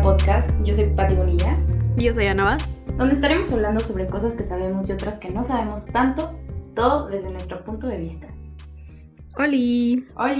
De Podcast. Yo soy Pati Bonilla, Y yo soy Ana Vaz. donde estaremos hablando sobre cosas que sabemos y otras que no sabemos tanto, todo desde nuestro punto de vista. Oli. Hola,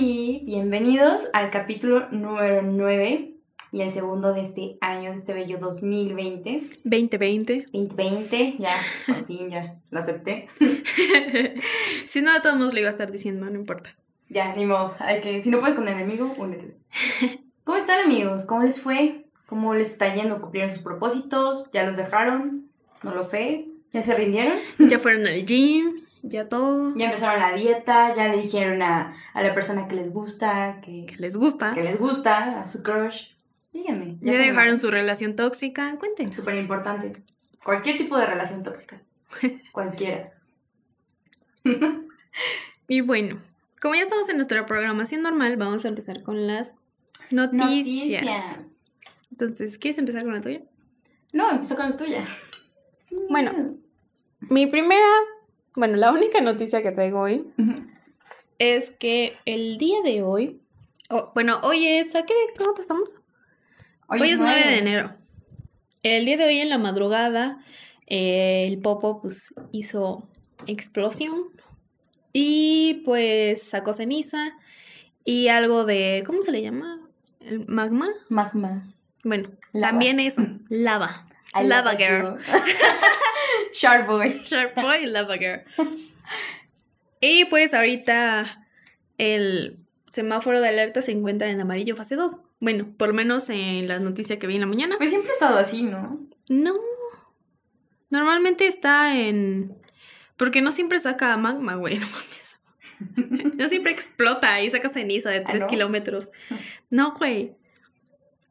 bienvenidos al capítulo número 9 y el segundo de este año, de este bello 2020. 2020. 2020, ya, por fin ya, lo acepté. si no, a todos nos lo iba a estar diciendo, no importa. Ya, ni modo, hay que, si no puedes con el enemigo, únete. ¿Cómo están amigos? ¿Cómo les fue? ¿Cómo les está yendo? ¿Cumplieron sus propósitos? ¿Ya los dejaron? No lo sé. ¿Ya se rindieron? Ya fueron al gym, ya todo. ¿Ya empezaron la dieta? ¿Ya le dijeron a, a la persona que les gusta? Que, Que les gusta. que les gusta, a su crush? Díganme. Ya dejaron su relación tóxica. Cuéntenos. Súper importante. Cualquier tipo de relación tóxica. Cualquiera. Y bueno, como ya estamos en nuestra programación normal, vamos a empezar con las noticias. Entonces, ¿quieres empezar con la tuya? No, empieza con la tuya. Bueno. Mi primera, bueno, la única noticia que traigo hoy es que el día de hoy, bueno, hoy es, ¿a qué cuánto estamos? Hoy, es 9 de enero. El día de hoy en la madrugada, eh, el Popo pues hizo explosión y pues sacó ceniza y algo de, ¿cómo se le llama? ¿El magma? Magma. Bueno, Lava. también lava. I Lava love girl. Sharp boy. Sharp Boy y Lava Girl. Y pues ahorita el semáforo de alerta se encuentra en amarillo fase 2. Bueno, por lo menos en la noticia que vi en la mañana. Pues siempre ha estado así, ¿no? No. Normalmente está en. Porque no siempre saca magma, güey, no mames. No siempre explota y saca ceniza de ¿Ah, 3 no? kilómetros. No, güey.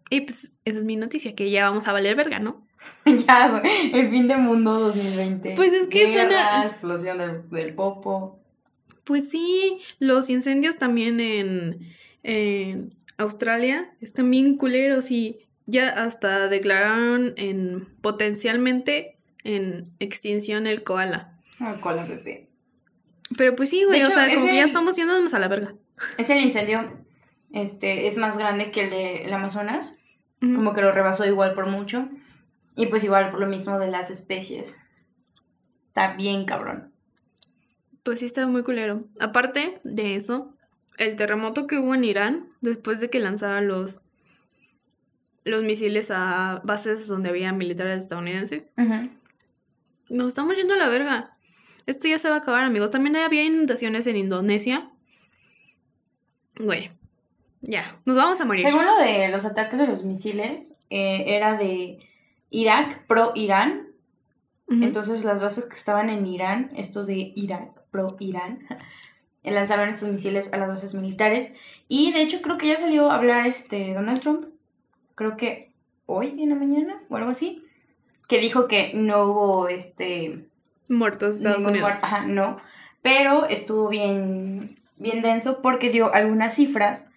Y pues esa es mi noticia, que ya vamos a valer verga, ¿no? ya, güey. El fin del mundo 2020. Pues es que Guerra, suena- explosión del, del popo. Pues sí, los incendios también en, en Australia están bien culeros y ya hasta declararon en potencialmente en extinción el koala. Ah, cola, bebé. Pero pues sí, güey, De o hecho, sea, como que ya estamos yéndonos a la verga. Es el incendio. Este es más grande que el de el Amazonas. Como que lo rebasó igual por mucho. Y pues igual por lo mismo de las especies. Está bien cabrón. Pues sí, está muy culero. Aparte de eso, el terremoto que hubo en Irán, después de que lanzaban los, los misiles a bases donde había militares estadounidenses. Nos estamos yendo a la verga. Esto ya se va a acabar, amigos. También había inundaciones en Indonesia. Güey. Ya, nos vamos a morir. Según lo de los ataques de los misiles, eh, era de Irak pro Irán. Ujú. Entonces las bases que estaban en Irán, estos de Irak pro Irán, lanzaron estos misiles a las bases militares. Y de hecho creo que ya salió a hablar este Donald Trump. Creo que hoy en la mañana o algo así. Que dijo que no hubo este Muertos Estados ningún Unidos. muerto. Ajá, no. Pero estuvo bien, bien denso porque dio algunas cifras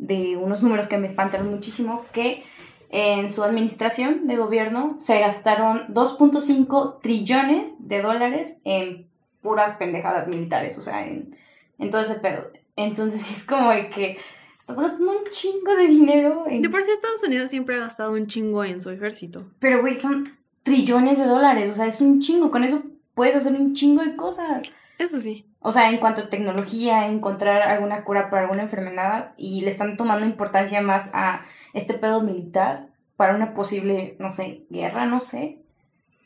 de unos números que me espantaron muchísimo, que en su administración de gobierno se gastaron 2.5 trillones de dólares en puras pendejadas militares, o sea, en, en todo ese pedo. Entonces es como de que estás gastando un chingo de dinero en... De por sí Estados Unidos siempre ha gastado un chingo en su ejército. Pero, güey, son trillones de dólares, o sea, es un chingo, con eso puedes hacer un chingo de cosas. Eso sí. O sea, en cuanto a tecnología, encontrar alguna cura para alguna enfermedad y le están tomando importancia más a este pedo militar para una posible, no sé, guerra, no sé.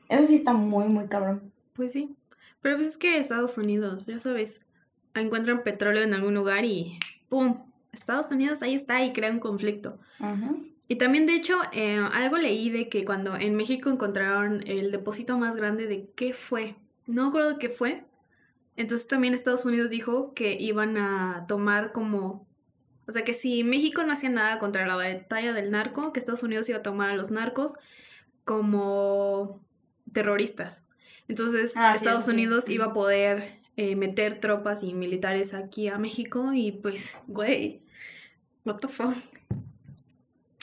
Eso sí está muy, muy cabrón. Pues sí. Pero pues es que Estados Unidos, ya sabes, encuentran petróleo en algún lugar y ¡pum! Estados Unidos ahí está y crea un conflicto. Ajá. Y también, de hecho, eh, algo leí de que cuando en México encontraron el depósito más grande de qué fue, no de qué fue, entonces también Estados Unidos dijo que iban a tomar como, o sea, que si México no hacía nada contra la batalla del narco, que Estados Unidos iba a tomar a los narcos como terroristas. Entonces Ah, Estados sí. Unidos iba a poder eh, meter tropas y militares aquí a México y pues, güey, what the fuck.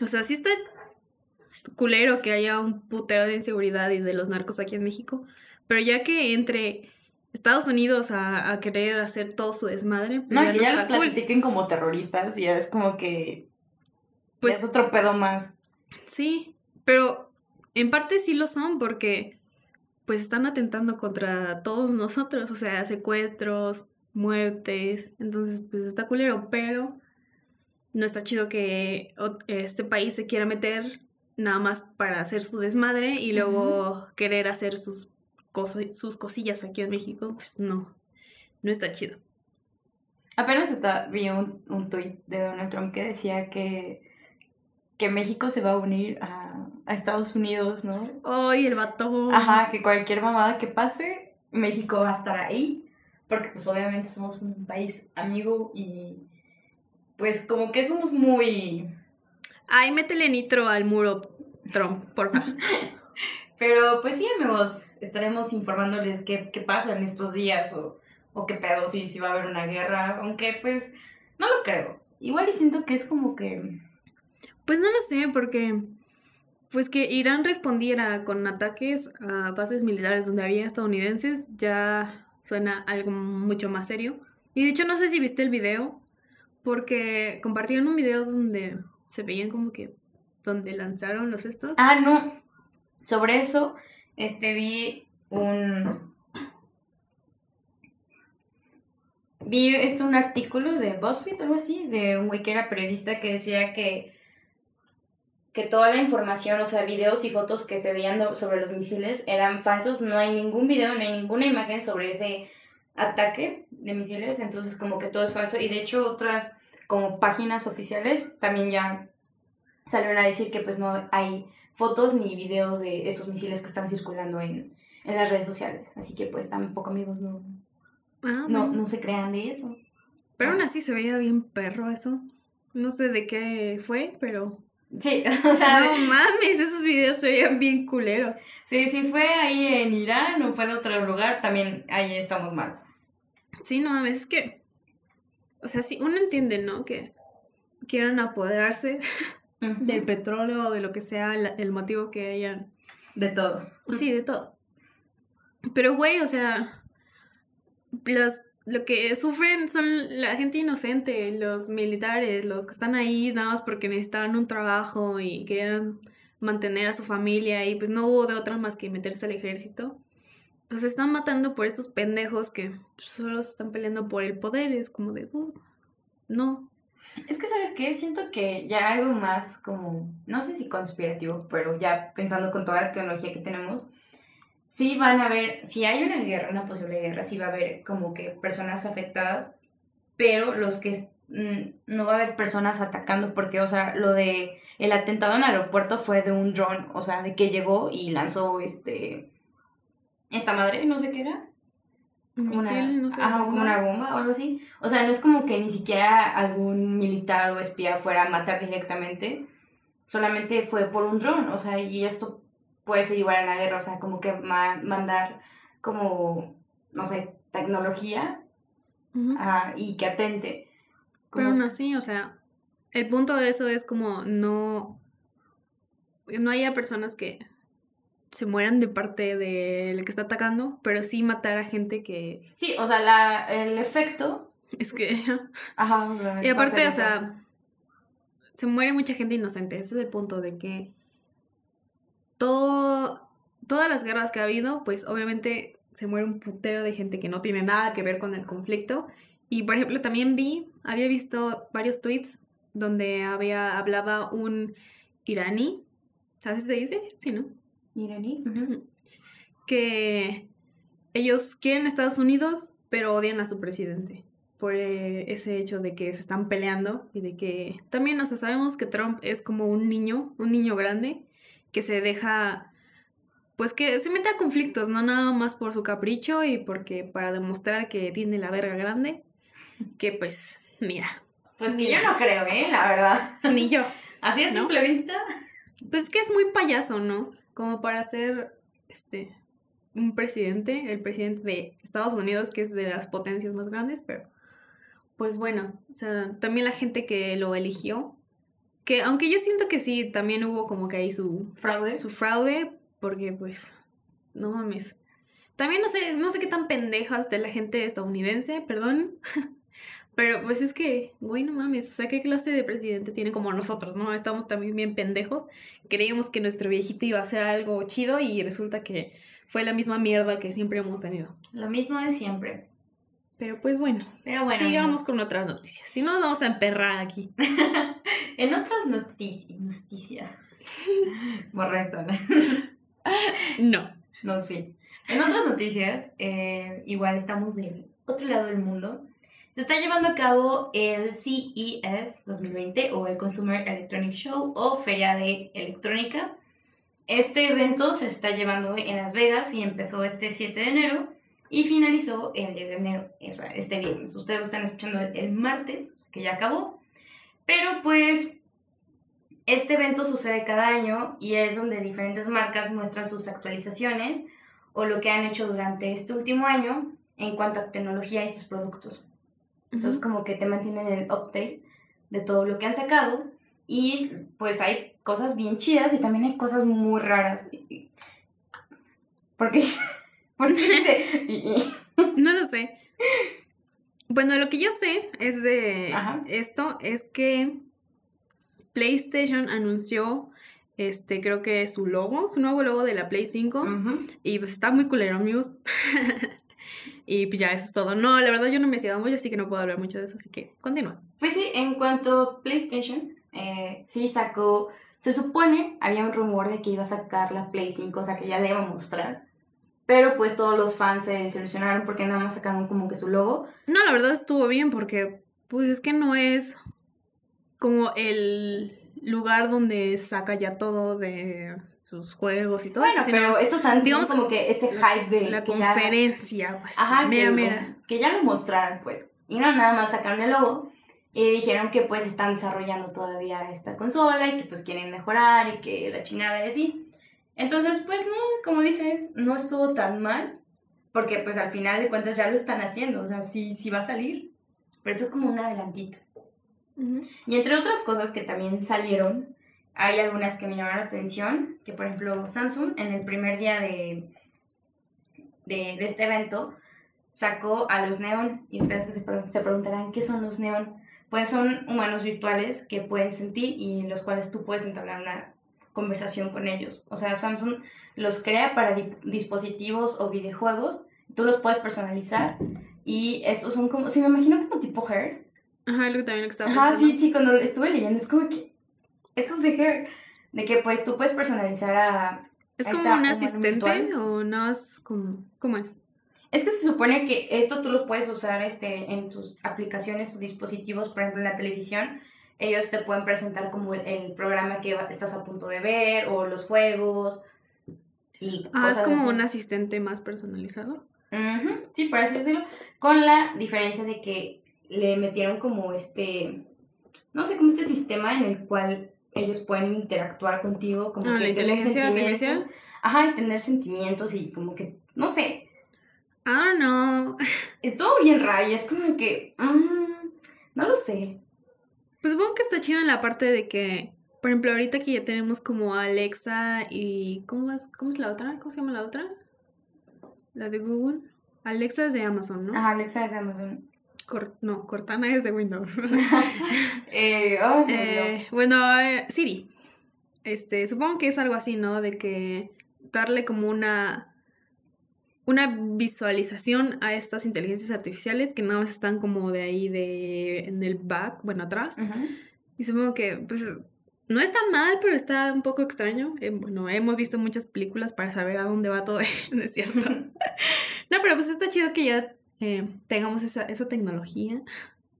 O sea, sí está culero que haya un putero de inseguridad y de los narcos aquí en México, pero ya que entre Estados Unidos a, a querer hacer todo su desmadre, No, ya que ya los cool. clasifiquen como terroristas, ya es como que Pues- es otro pedo más. Sí, pero en parte sí lo son porque pues están atentando contra todos nosotros, o sea, secuestros, muertes, entonces pues está culero, pero no está chido que este país se quiera meter nada más para hacer su desmadre y luego querer hacer sus cosas, sus cosillas aquí en México, pues no, no está chido. Apenas vi un, un tuit de Donald Trump que decía que, que México se va a unir a, a Estados Unidos, ¿no? ¡Ay, el vato! Ajá, que cualquier mamada que pase, México va a estar ahí, porque pues obviamente somos un país amigo y pues como que somos muy... Ay, métele nitro al muro, Trump, por favor. Pero pues sí, amigos, estaremos informándoles qué, qué pasa en estos días o, o qué pedo, si, si va a haber una guerra, aunque pues no lo creo. Igual y siento que es como que... Pues no lo sé, porque pues que Irán respondiera con ataques a bases militares donde había estadounidenses ya suena algo mucho más serio. Y de hecho no sé si viste el video, porque compartieron un video donde se veían como que donde lanzaron los estos. Ah, no. Sobre eso, este vi un vi este un artículo de BuzzFeed algo así, de un güey que era periodista que decía que que toda la información, o sea, videos y fotos que se veían sobre los misiles eran falsos, no hay ningún video, no hay ninguna imagen sobre ese ataque de misiles, entonces como que todo es falso. Y de hecho otras como páginas oficiales también ya salieron a decir que pues no hay fotos ni videos de estos misiles que están circulando en, en las redes sociales, así que pues tampoco amigos no, ah, no, no se crean de eso. Pero aún así se veía bien perro eso. No sé de qué fue, pero... Sí, o sea... No mames, esos videos se veían bien culeros. Sí, si fue ahí en Irán o fue en otro lugar, también ahí estamos mal. Sí, no, es que, o sea, sí, uno entiende, ¿no? Que quieran apoderarse del petróleo o de lo que sea el motivo que hayan. De todo. Sí, de todo. Pero, güey, o sea, las, lo que sufren son la gente inocente, los militares, los que están ahí nada más porque necesitaban un trabajo y querían mantener a su familia y pues no hubo de otra más que meterse al ejército pues se están matando por estos pendejos que solo se están peleando por el poder. Es como de, uh, no. Es que, ¿sabes qué? Siento que ya algo más como, no sé si conspirativo, pero ya pensando con toda la tecnología que tenemos, sí van a haber, si hay una guerra, una posible guerra, sí va a haber como que personas afectadas, pero los que mm, no va a haber personas atacando porque, o sea, lo de el atentado en el aeropuerto fue de un dron, o sea, de que llegó y lanzó este esta madre, no sé qué era. Como una, como una bomba o algo así. O sea, no es como que ni siquiera algún militar o espía fuera a matar directamente. Solamente fue por un dron. O sea, y esto puede ser igual en la guerra. O sea, como que mandar como, no sé, tecnología y que atente. Pero aún así, o sea, el punto de eso es como no, no haya personas que se mueran de parte del que está atacando, pero sí matar a gente que... Sí, o sea, la, el efecto... Es que... Ajá. Y aparte, o sea, se muere mucha gente inocente. Ese es el punto de que todo, todas las guerras que ha habido, pues obviamente se muere un putero de gente que no tiene nada que ver con el conflicto. Y por ejemplo, también vi, había visto varios tweets donde había, hablaba un iraní, ¿así se dice? Sí, ¿no? Iraní, que ellos quieren Estados Unidos, pero odian a su presidente por eh, ese hecho de que se están peleando y de que también, o sea, sabemos que Trump es como un niño, un niño grande, que se deja, pues que se mete a conflictos, no nada más por su capricho y porque para demostrar que tiene la verga grande, que pues, mira. Pues ni yo no creo, ¿eh? La verdad. Ni yo. Así a simple vista. Pues que es muy payaso, ¿no? Como para ser este un presidente, el presidente de Estados Unidos, que es de las potencias más grandes, pero pues bueno, o sea, también la gente que lo eligió, que aunque yo siento que sí, también hubo como que ahí su fraude, su fraude, porque pues, no mames. También no sé, no sé qué tan pendejas de la gente estadounidense, perdón, Pero pues es que, güey, no mames, o sea, ¿qué clase de presidente tiene como nosotros, no? Estamos también bien pendejos. Creíamos que nuestro viejito iba a hacer algo chido y resulta que fue la misma mierda que siempre hemos tenido. Lo mismo de siempre. Pero pues bueno, Pero bueno, sigamos con otras noticias. Si no, nos vamos a emperrar aquí. en otras noticias. Noticias. Borra esto, ¿no? No. No, sí. En otras noticias, eh, igual estamos del otro lado del mundo. Se está llevando a cabo el CES 2020 o el Consumer Electronic Show o Feria de Electrónica. Este evento se está llevando en Las Vegas y empezó este 7 de enero y finalizó el 10 de enero, este viernes. Ustedes lo están escuchando el martes, que ya acabó. Pero pues este evento sucede cada año y es donde diferentes marcas muestran sus actualizaciones o lo que han hecho durante este último año en cuanto a tecnología y sus productos. Entonces como que te mantienen el update de todo lo que han sacado y pues hay cosas bien chidas y también hay cosas muy raras. ¿Por qué? ¿Por qué? te- y- y- No lo sé. Bueno, lo que yo sé es de Ajá. esto es que PlayStation anunció este creo que su logo, su nuevo logo de la Play 5 Ujú. y pues está muy culero, amigos. y pues ya eso es todo. No, la verdad yo no me he investigado mucho, así que no puedo hablar mucho de eso, así que continúa. Pues sí, en cuanto a PlayStation, eh, sí sacó, se supone, había un rumor de que iba a sacar la Play 5, o sea que ya la iba a mostrar, pero pues todos los fans se desilusionaron porque nada más sacaron como que su logo. No, la verdad estuvo bien porque pues es que no es como el lugar donde saca ya todo de sus juegos y todo Bueno, eso, pero estos fans, digamos, digamos, como que ese hype de la que ya- conferencia, pues, ajá, mera, que, mera. que ya lo mostraron, pues. Y no nada más sacaron el logo y dijeron que pues están desarrollando todavía esta consola y que pues quieren mejorar y que la chingada y así. Entonces, pues no, como dices, no estuvo tan mal, porque pues al final de cuentas ya lo están haciendo, o sea, sí, sí va a salir, pero esto es como un adelantito. Ujú. Y entre otras cosas que también salieron, hay algunas que me llamaron la atención, que por ejemplo Samsung en el primer día de, de, de este evento sacó a los neón. Y ustedes que se, se preguntarán, ¿qué son los neón? Pues son humanos virtuales que pueden sentir y los cuales tú puedes entablar una conversación con ellos. O sea, Samsung los crea para di- dispositivos o videojuegos, tú los puedes personalizar y estos son como, se me imagino como tipo Hair, Ajá, lo que también lo que estaba Ajá, pensando. sí, sí, cuando estuve leyendo es como que. Esto es de Hair. De que pues tú puedes personalizar a. ¿Es como un asistente o no es como... ¿Cómo es? Es que se supone que esto tú lo puedes usar este, en tus aplicaciones o dispositivos, por ejemplo en la televisión. Ellos te pueden presentar como el, el programa que estás a punto de ver o los juegos. Y Ah, es como así. un asistente más personalizado. Sí, por así decirlo. Con la diferencia de que le metieron como este, no sé, como este sistema en el cual ellos pueden interactuar contigo, como Ah, que la inteligencia artificial. Ajá, y tener sentimientos y como que, no sé, Ah, no. estuvo bien raro y es como que, mm, no lo sé. Pues supongo que está chido en la parte de que, por ejemplo, ahorita que ya tenemos como Alexa y... ¿Cómo es, cómo es la otra? ¿Cómo se llama la otra? La de Google. Alexa es de Amazon, ¿no? Ajá, Alexa es Amazon. Cor- no, Cortana es de Windows. eh, oh. Eh, bueno, eh, Siri. Este, supongo que es algo así, ¿no? De que darle como una una visualización a estas inteligencias artificiales que nada más están como de ahí de en el back, bueno, atrás. Y supongo que pues no está mal, pero está un poco extraño. Eh, bueno, hemos visto muchas películas para saber a dónde va todo, ¿no es cierto? No, pero pues está chido que ya eh, tengamos esa, esa tecnología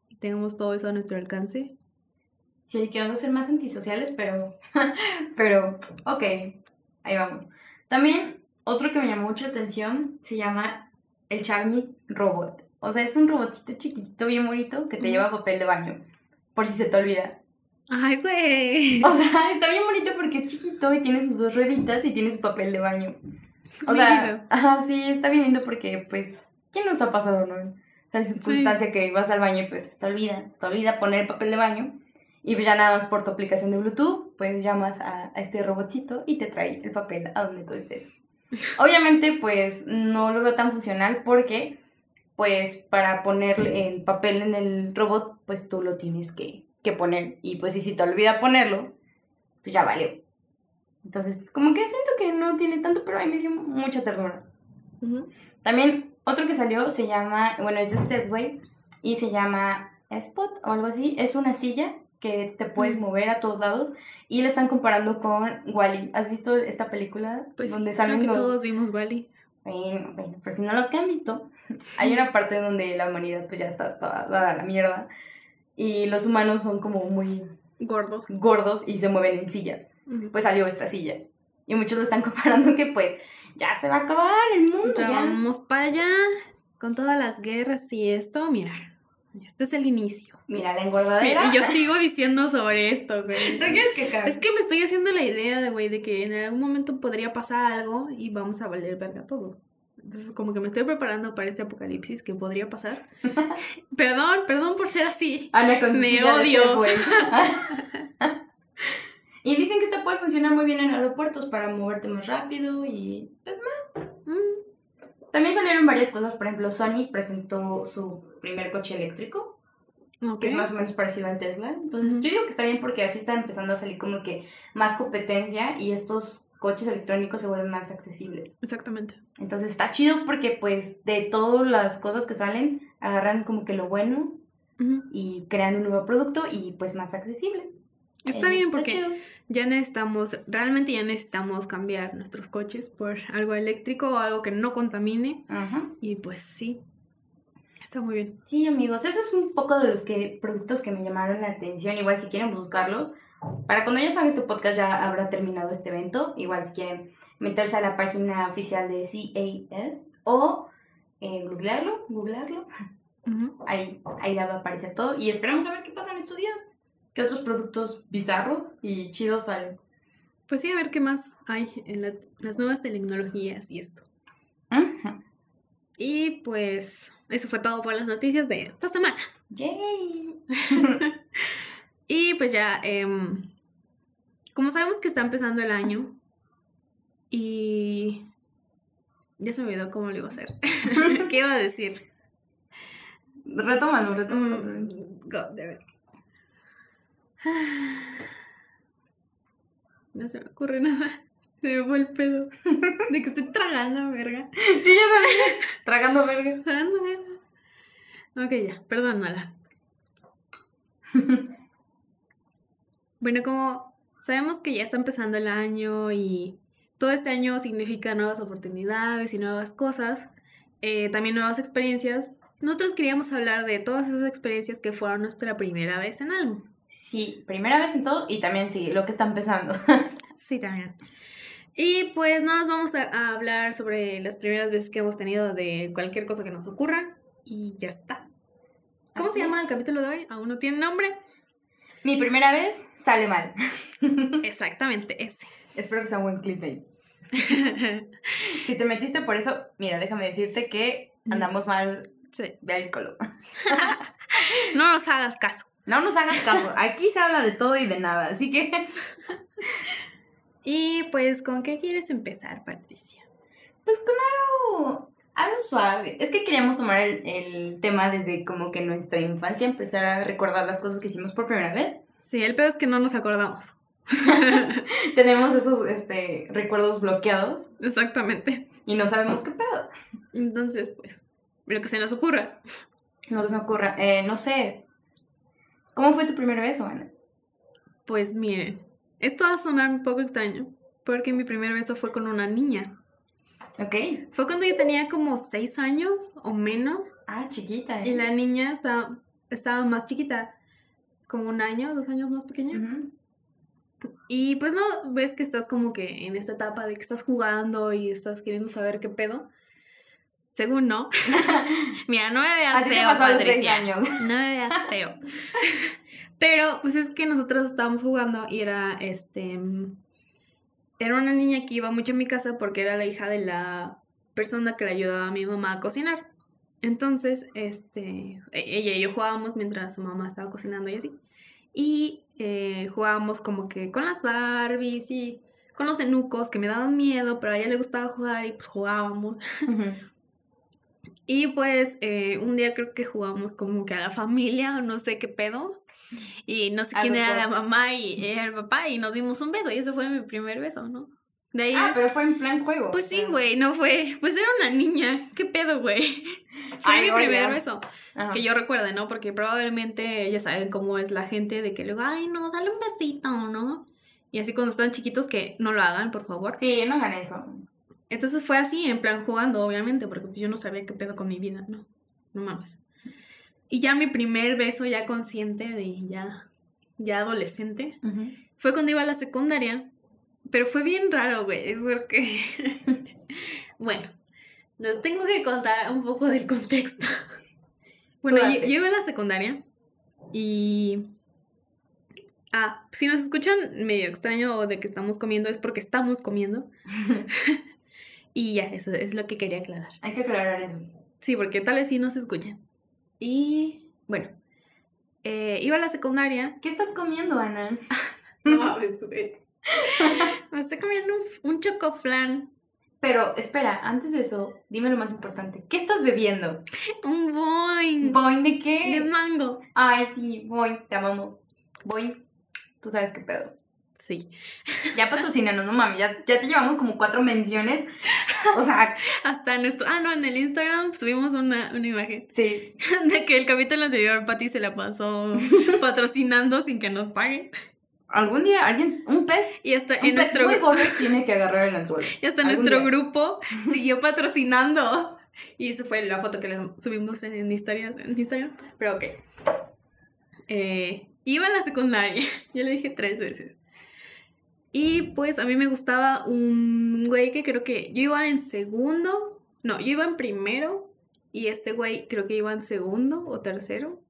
y tengamos todo eso a nuestro alcance. Sí, que vamos a ser más antisociales, pero, pero, ok, ahí vamos. También, otro que me llamó mucho la atención se llama el Charmy Robot. O sea, es un robotcito chiquitito, bien bonito, que te lleva papel de baño, por si se te olvida. Ay, güey. O sea, está bien bonito porque es chiquito y tiene sus dos rueditas y tiene su papel de baño. O sea, ajá, sí, está bien lindo porque, pues, ¿quién nos ha pasado, no? La circunstancia que vas al baño y pues te olvida, te olvida poner el papel de baño y pues ya nada más por tu aplicación de Bluetooth, pues llamas a, a este robotcito y te trae el papel a donde tú estés. Obviamente, pues, no lo veo tan funcional porque, pues para poner el papel en el robot, pues tú lo tienes que, que poner. Y pues si te olvida ponerlo, pues ya valió. Entonces, como que siento que no tiene tanto, pero ahí me dio mucha ternura. También otro que salió se llama, bueno, es de Segway y se llama Spot o algo así. Es una silla que te puedes mover a todos lados y le están comparando con Wally. ¿Has visto esta película Pues donde salen creo que los... todos vimos Wally. Bueno, bueno, pero si no los que han visto, hay una parte donde la humanidad pues ya está toda dada a la mierda y los humanos son como muy Gordos. gordos y se mueven en sillas. Pues salió esta silla y muchos lo están comparando que pues ya se va a acabar el mundo. Ya ya. vamos para allá con todas las guerras y esto, mira, este es el inicio. Mira, la engordadera. Y yo sigo diciendo sobre esto, güey. ¿Tú quieres que acabe? Es que me estoy haciendo la idea de, güey, de que en algún momento podría pasar algo y vamos a valer verga todos. Entonces, como que me estoy preparando para este apocalipsis que podría pasar. perdón, perdón por ser así. Ana Me odio. Y dicen que esta puede funcionar muy bien en aeropuertos para moverte más rápido y pues, Mm, También salieron varias cosas, por ejemplo, Sony presentó su primer coche eléctrico, ok. que es más o menos parecido al Tesla. Entonces, yo digo que está bien porque así está empezando a salir como que más competencia y estos coches electrónicos se vuelven más accesibles. Exactamente. Entonces, está chido porque pues de todas las cosas que salen, agarran como que lo bueno y crean un nuevo producto y pues más accesible. Está bien porque ya necesitamos, realmente ya necesitamos cambiar nuestros coches por algo eléctrico o algo que no contamine. Ajá. Y pues sí, está muy bien. Sí, amigos, eso es un poco de los que, productos que me llamaron la atención. Igual si quieren buscarlos, para cuando ya salga este podcast ya habrá terminado este evento. Igual si quieren meterse a la página oficial de CAS o eh, googlearlo, googlearlo, Ujú. ahí, ahí va a aparecer todo. Y esperemos a ver qué pasa en estos días. ¿Qué otros productos bizarros y chidos salen? Pues sí, a ver qué más hay en la- las nuevas tecnologías y esto. Y pues eso fue todo por las noticias de esta semana. Yay. Y pues ya, em, como sabemos que está empezando el año y ya se me olvidó cómo lo iba a hacer. ¿Qué iba a decir? Retómalo, retómalo. Mm, God. No se me ocurre nada. Se me fue el pedo. De que estoy tragando, verga. También. Tragando verga. Tragando, verga. Ok, ya, perdónala. Bueno, como sabemos que ya está empezando el año y todo este año significa nuevas oportunidades y nuevas cosas, eh, también nuevas experiencias, nosotros queríamos hablar de todas esas experiencias que fueron nuestra primera vez en algo. Sí, primera vez en todo y también sí, lo que está empezando. Sí, también. Y pues no nos vamos a, a hablar sobre las primeras veces que hemos tenido de cualquier cosa que nos ocurra y ya está. ¿Cómo Así se llama es. el capítulo de hoy? Aún no tiene nombre. Mi primera vez sale mal. Exactamente, ese. Espero que sea un buen clickbait. Si te metiste por eso, mira, déjame decirte que andamos mal. Sí. Ve al psicólogo. No nos hagas caso. No nos hagas caso. Aquí se habla de todo y de nada. Así que, Y pues, ¿con qué quieres empezar, Patricia? pues con algo, algo suave. Es que queríamos tomar el, el tema desde como que nuestra infancia, empezar a recordar las cosas que hicimos por primera vez. Sí, el pedo es que no nos acordamos. Tenemos esos este, recuerdos bloqueados Exactamente. y no sabemos qué pedo. Entonces, pues, lo que se nos ocurra. No se me ocurra. Eh, no sé. ¿Cómo fue tu primera vez, Ana? Pues miren, esto va a sonar un poco extraño, porque mi primer beso fue con una niña. Ok. Fue cuando yo tenía como seis años o menos, Ah, chiquita. ¿eh? y la niña estaba, estaba más chiquita, como un año, dos años más pequeña. Y pues no, ves que estás como que en esta etapa de que estás jugando y estás queriendo saber qué pedo. Según no. Mira, no me veas feo, Patricia. años. No me veas feo. Pero pues es que nosotros estábamos jugando y era este era una niña que iba mucho a mi casa porque era la hija de la persona que le ayudaba a mi mamá a cocinar. Entonces, este, e- ella y yo jugábamos mientras su mamá estaba cocinando y así. Y eh, jugábamos como que con las Barbies y con los enucos que me daban miedo, pero a ella le gustaba jugar y pues jugábamos. Y pues eh, un día creo que jugamos como que a la familia o no sé qué pedo. Y no sé quién era la mamá y era el papá y nos dimos un beso y ese fue mi primer beso, ¿no? De ahí, ah, pero fue en plan juego. Pues sí, güey, no fue. Pues era una niña. ¿Qué pedo, güey? Fue mi primer beso. Que yo recuerde, ¿no? Porque probablemente ya saben cómo es la gente de que luego, ay, no, dale un besito, ¿no? Y así cuando están chiquitos que no lo hagan, por favor. Sí, no hagan eso. Entonces fue así, en plan jugando, obviamente, porque yo no sabía qué pedo con mi vida, ¿no? No mames. Y ya mi primer beso ya consciente de ya, ya adolescente, fue cuando iba a la secundaria, pero fue bien raro, güey, porque, bueno, les tengo que contar un poco del contexto. bueno, yo, iba a la secundaria y... Ah, si nos escuchan medio extraño de que estamos comiendo es porque estamos comiendo. y ya, eso es lo que quería aclarar. Hay que aclarar eso. Sí, porque tal vez sí nos escuchan. Y bueno, eh, iba a la secundaria. ¿Qué estás comiendo, Ana? no Me estoy comiendo un, un chocoflan. Pero espera, antes de eso, dime lo más importante. ¿Qué estás bebiendo? Un boing. ¿Boing de qué? De mango. Ay, sí, boing, te amamos. Boing, tú sabes qué pedo. Sí. Ya patrocinanos, no mames, ya, ya te llevamos como cuatro menciones. O sea. Hasta nuestro. Ah, no, en el Instagram subimos una, una imagen. Sí. De que el capítulo anterior Pati se la pasó patrocinando sin que nos paguen. Algún día alguien, un pez, y hasta en nuestro grupo tiene que agarrar el anzuelo. Y hasta nuestro grupo siguió patrocinando. Y eso fue la foto que les subimos en, historias en Instagram. Pero ok. Eh, iba a la secundaria. Yo le dije tres veces. Y pues a mí me gustaba un güey que creo que yo iba en segundo, no, yo iba en primero y este güey creo que iba en segundo o tercero,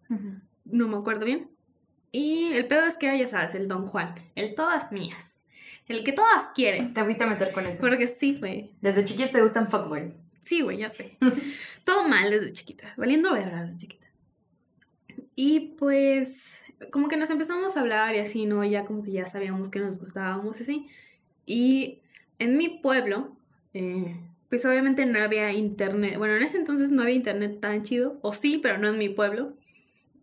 no me acuerdo bien. Y el pedo es que era, ya sabes, el Don Juan, el todas mías, el que todas quieren. Te fuiste a meter con eso. Porque sí, güey. Desde chiquita te gustan fuckboys. Sí, güey, ya sé. Todo mal desde chiquita, valiendo verga desde chiquita. Y pues como que nos empezamos a hablar y así, ¿no? Ya como que ya sabíamos que nos gustábamos y así. Y en mi pueblo, eh, pues obviamente no había internet. Bueno, en ese entonces no había internet tan chido, o sí, pero no en mi pueblo.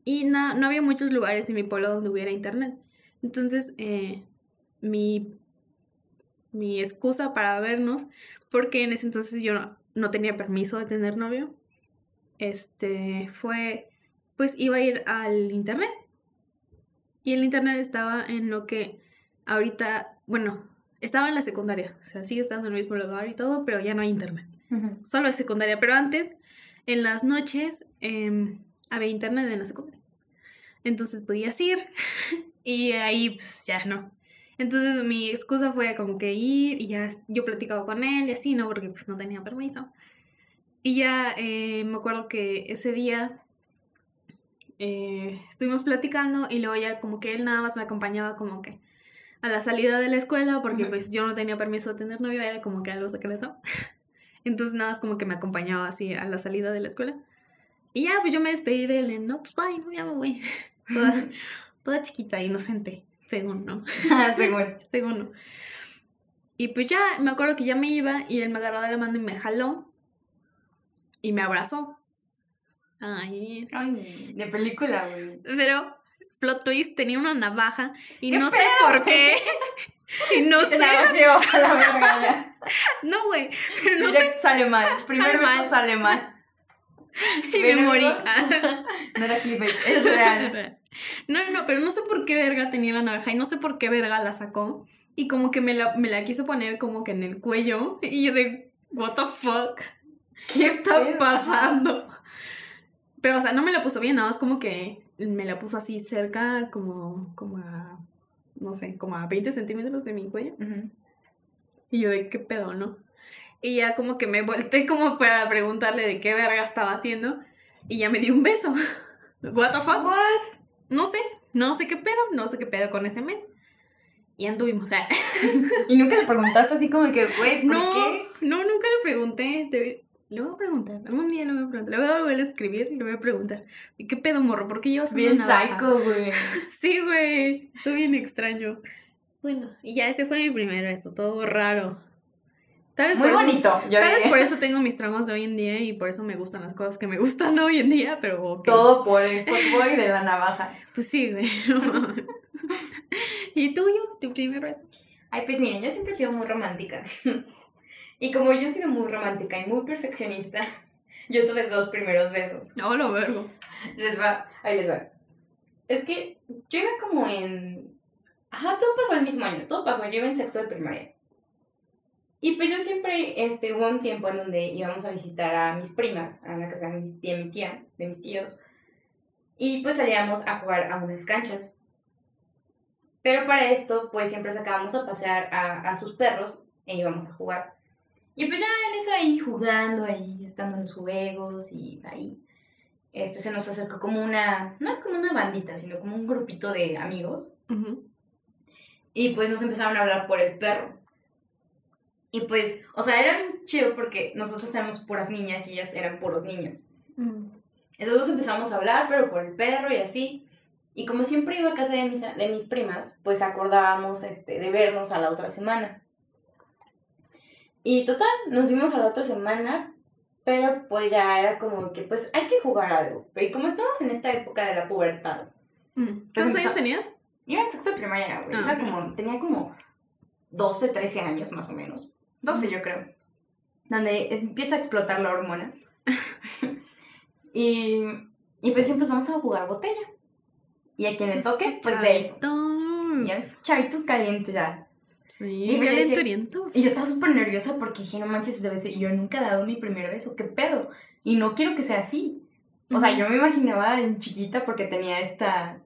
Y no, no había muchos lugares en mi pueblo donde hubiera internet. Entonces, eh, mi, mi excusa para vernos, porque en ese entonces yo no, no tenía permiso de tener novio, este, fue, pues iba a ir al internet y el internet estaba en lo que ahorita, bueno, estaba en la secundaria, o sea, sigue estando en el mismo lugar y todo, pero ya no hay internet. Solo es secundaria, pero antes, en las noches, em, había internet en la secundaria. Entonces podías ir y ahí pues, ya no. Entonces mi excusa fue como que ir y ya yo platicaba con él y así, ¿no? Porque pues no tenía permiso. Y ya eh, me acuerdo que ese día eh, estuvimos platicando y luego ya como que él nada más me acompañaba como que a la salida de la escuela porque pues yo no tenía permiso de tener novio, era como que algo secreto. Entonces nada más como que me acompañaba así a la salida de la escuela. Y ya pues yo me despedí de él, no, pues bye, no, ya me voy. Toda, toda chiquita, inocente, según, ¿no? según. según, ¿no? Y pues ya me acuerdo que ya me iba y él me agarró de la mano y me jaló y me abrazó. Ay. Ay, de película, güey. Pero plot twist tenía una navaja y no sé por qué. y no sé. La a la verga No, güey. No sé. sale mal. Primero mal. sale mal. Y me morí. no era clickbait, es real. No, no, no, pero no sé por qué verga tenía la navaja y no sé por qué verga la sacó. Y como que me la, me la quiso poner como que en el cuello. Y yo de, what the fuck? ¿Qué está pasando? Pero, o sea, no me la puso bien, nada más como que me la puso así cerca, como, como a, no sé, como a 20 centímetros de mi cuello. Y yo de qué pedo, ¿no? Y ya como que me volteé como para preguntarle de qué verga estaba haciendo. Y ya me dio un beso. What the fuck? What? No sé, no sé qué pedo, no sé qué pedo con ese men. Y anduvimos. ¿Y nunca le preguntaste así como que, güey, ¿por no, qué? No, nunca le pregunté. Le voy a preguntar, algún día le voy a preguntar, le voy a volver a escribir y le voy a preguntar, ¿qué pedo morro? ¿Por qué llevas bien psycho, güey? sí, güey, estoy bien extraño. Bueno, y ya ese fue mi primer beso, todo raro. Tal vez Muy por eso- bonito. Yo Tal vez por eso tengo mis traumas de hoy en día y por eso me gustan las cosas que me gustan hoy en día, pero ok. Todo por el fútbol y de la navaja. Pues sí, güey. no. ¿Y tuyo? ¿Tu primer beso? Ay, pues miren, yo siempre he sido muy romántica. Y como yo he sido muy romántica y muy perfeccionista, yo tuve dos primeros besos. No, lo vergo. Les va, ahí les va. Es que yo iba como en... Ajá, todo pasó el mismo año, todo pasó, yo iba en sexto de primaria. Y pues yo siempre, este, hubo un tiempo en donde íbamos a visitar a mis primas, a la casa de mi tía, mi tía, de mis tíos. Y pues salíamos a jugar a unas canchas. Pero para esto, pues siempre sacábamos a pasear a, a sus perros e íbamos a jugar. Y pues ya en eso ahí jugando, ahí estando en los juegos y ahí este se nos acercó como una, no como una bandita, sino como un grupito de amigos. Ujú. Y pues nos empezaron a hablar por el perro. Y pues, o sea, era bien chido porque nosotros éramos puras niñas y ellas eran puros niños. Mm. Entonces empezamos a hablar, pero por el perro y así. Y como siempre iba a casa de mis, de mis primas, pues acordábamos este, de vernos a la otra semana. Y total, nos vimos a la otra semana, pero pues ya era como que pues hay que jugar algo. Y como estamos en esta época de la pubertad, Mm. ¿Cuántos empezó- años tenías? Iba en sexto de primaria, güey. Ah, como, tenía como 12, 13 años más o menos. 12 yo creo. Donde empieza a explotar la hormona. y, y pues siempre vamos a jugar botella. Y a quien le toque, pues es chavitos calientes ya. Sí, Y pues, calenturientos. Y yo estaba súper nerviosa porque dije, no manches este beso. Yo nunca he dado mi primer beso. ¿Qué pedo? Y no quiero que sea así. O sea, yo me imaginaba en chiquita porque tenía esta...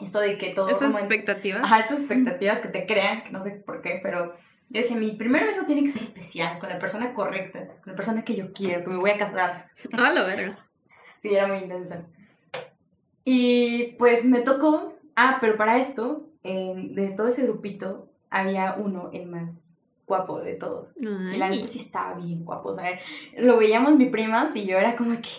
Esto de que todo... Esas expectativas. Ajá, estas expectativas que te crean, que no sé por qué, pero yo decía, mi primer beso tiene que ser especial, con la persona correcta, con la persona que yo quiero, que me voy a casar. Ah, la verga. Sí, era muy intensa. Y pues me tocó, ah, pero para esto, eh, de todo ese grupito, había uno, el más guapo de todos. Y la Ay. neta sí estaba bien guapo, o sea, lo veíamos mi primas y yo era como que,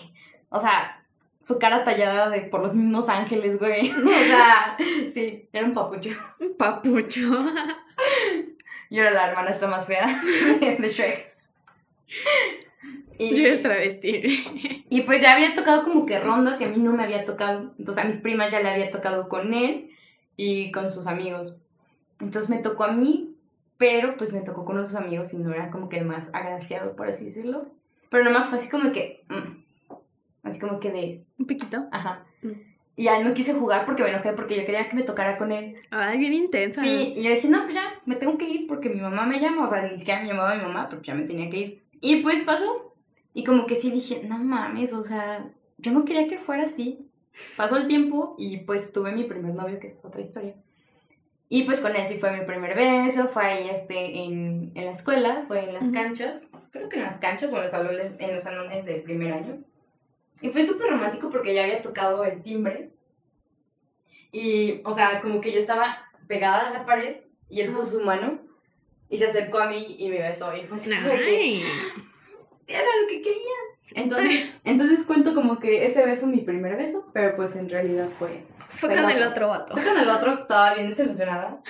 o sea, su cara tallada de por los mismos ángeles, güey. O sea, sí, era un papucho. Un papucho. Yo era la hermanastra más fea de Shrek. Yo era Y, travesti. y pues ya había tocado como que rondas y a mí no me había tocado. Entonces a mis primas ya le había tocado con él y con sus amigos. Entonces me tocó a mí, pero pues me tocó con sus amigos y no era como que el más agraciado, por así decirlo. Pero nomás fue así como que... mm, así como que de... Un piquito. Ajá. Mm. Y ya no quise jugar porque me enojé porque yo quería que me tocara con él. Ay, bien intensa. Sí, y yo dije, no, pues ya, me tengo que ir porque mi mamá me llama, o sea, ni siquiera me llamaba mi mamá, pero ya me tenía que ir. Y pues pasó, y como que sí dije, no mames, o sea, yo no quería que fuera así. Pasó el tiempo y pues tuve mi primer novio, que es otra historia. Y pues con él sí fue mi primer beso, fue ahí este, en, en la escuela, fue en las Ujú. canchas, creo que en las canchas o en los salones, en los salones del primer año. Y fue súper romántico porque ya había tocado el timbre. Y, o sea, como que yo estaba pegada a la pared y él puso su mano y se acercó a mí y me besó. Y fue así de que era lo que quería. Entonces, entonces cuento como que ese beso, mi primer beso, pero pues en realidad fue. Fue Fue con el otro. vato. Fue con el otro, estaba bien desilusionada.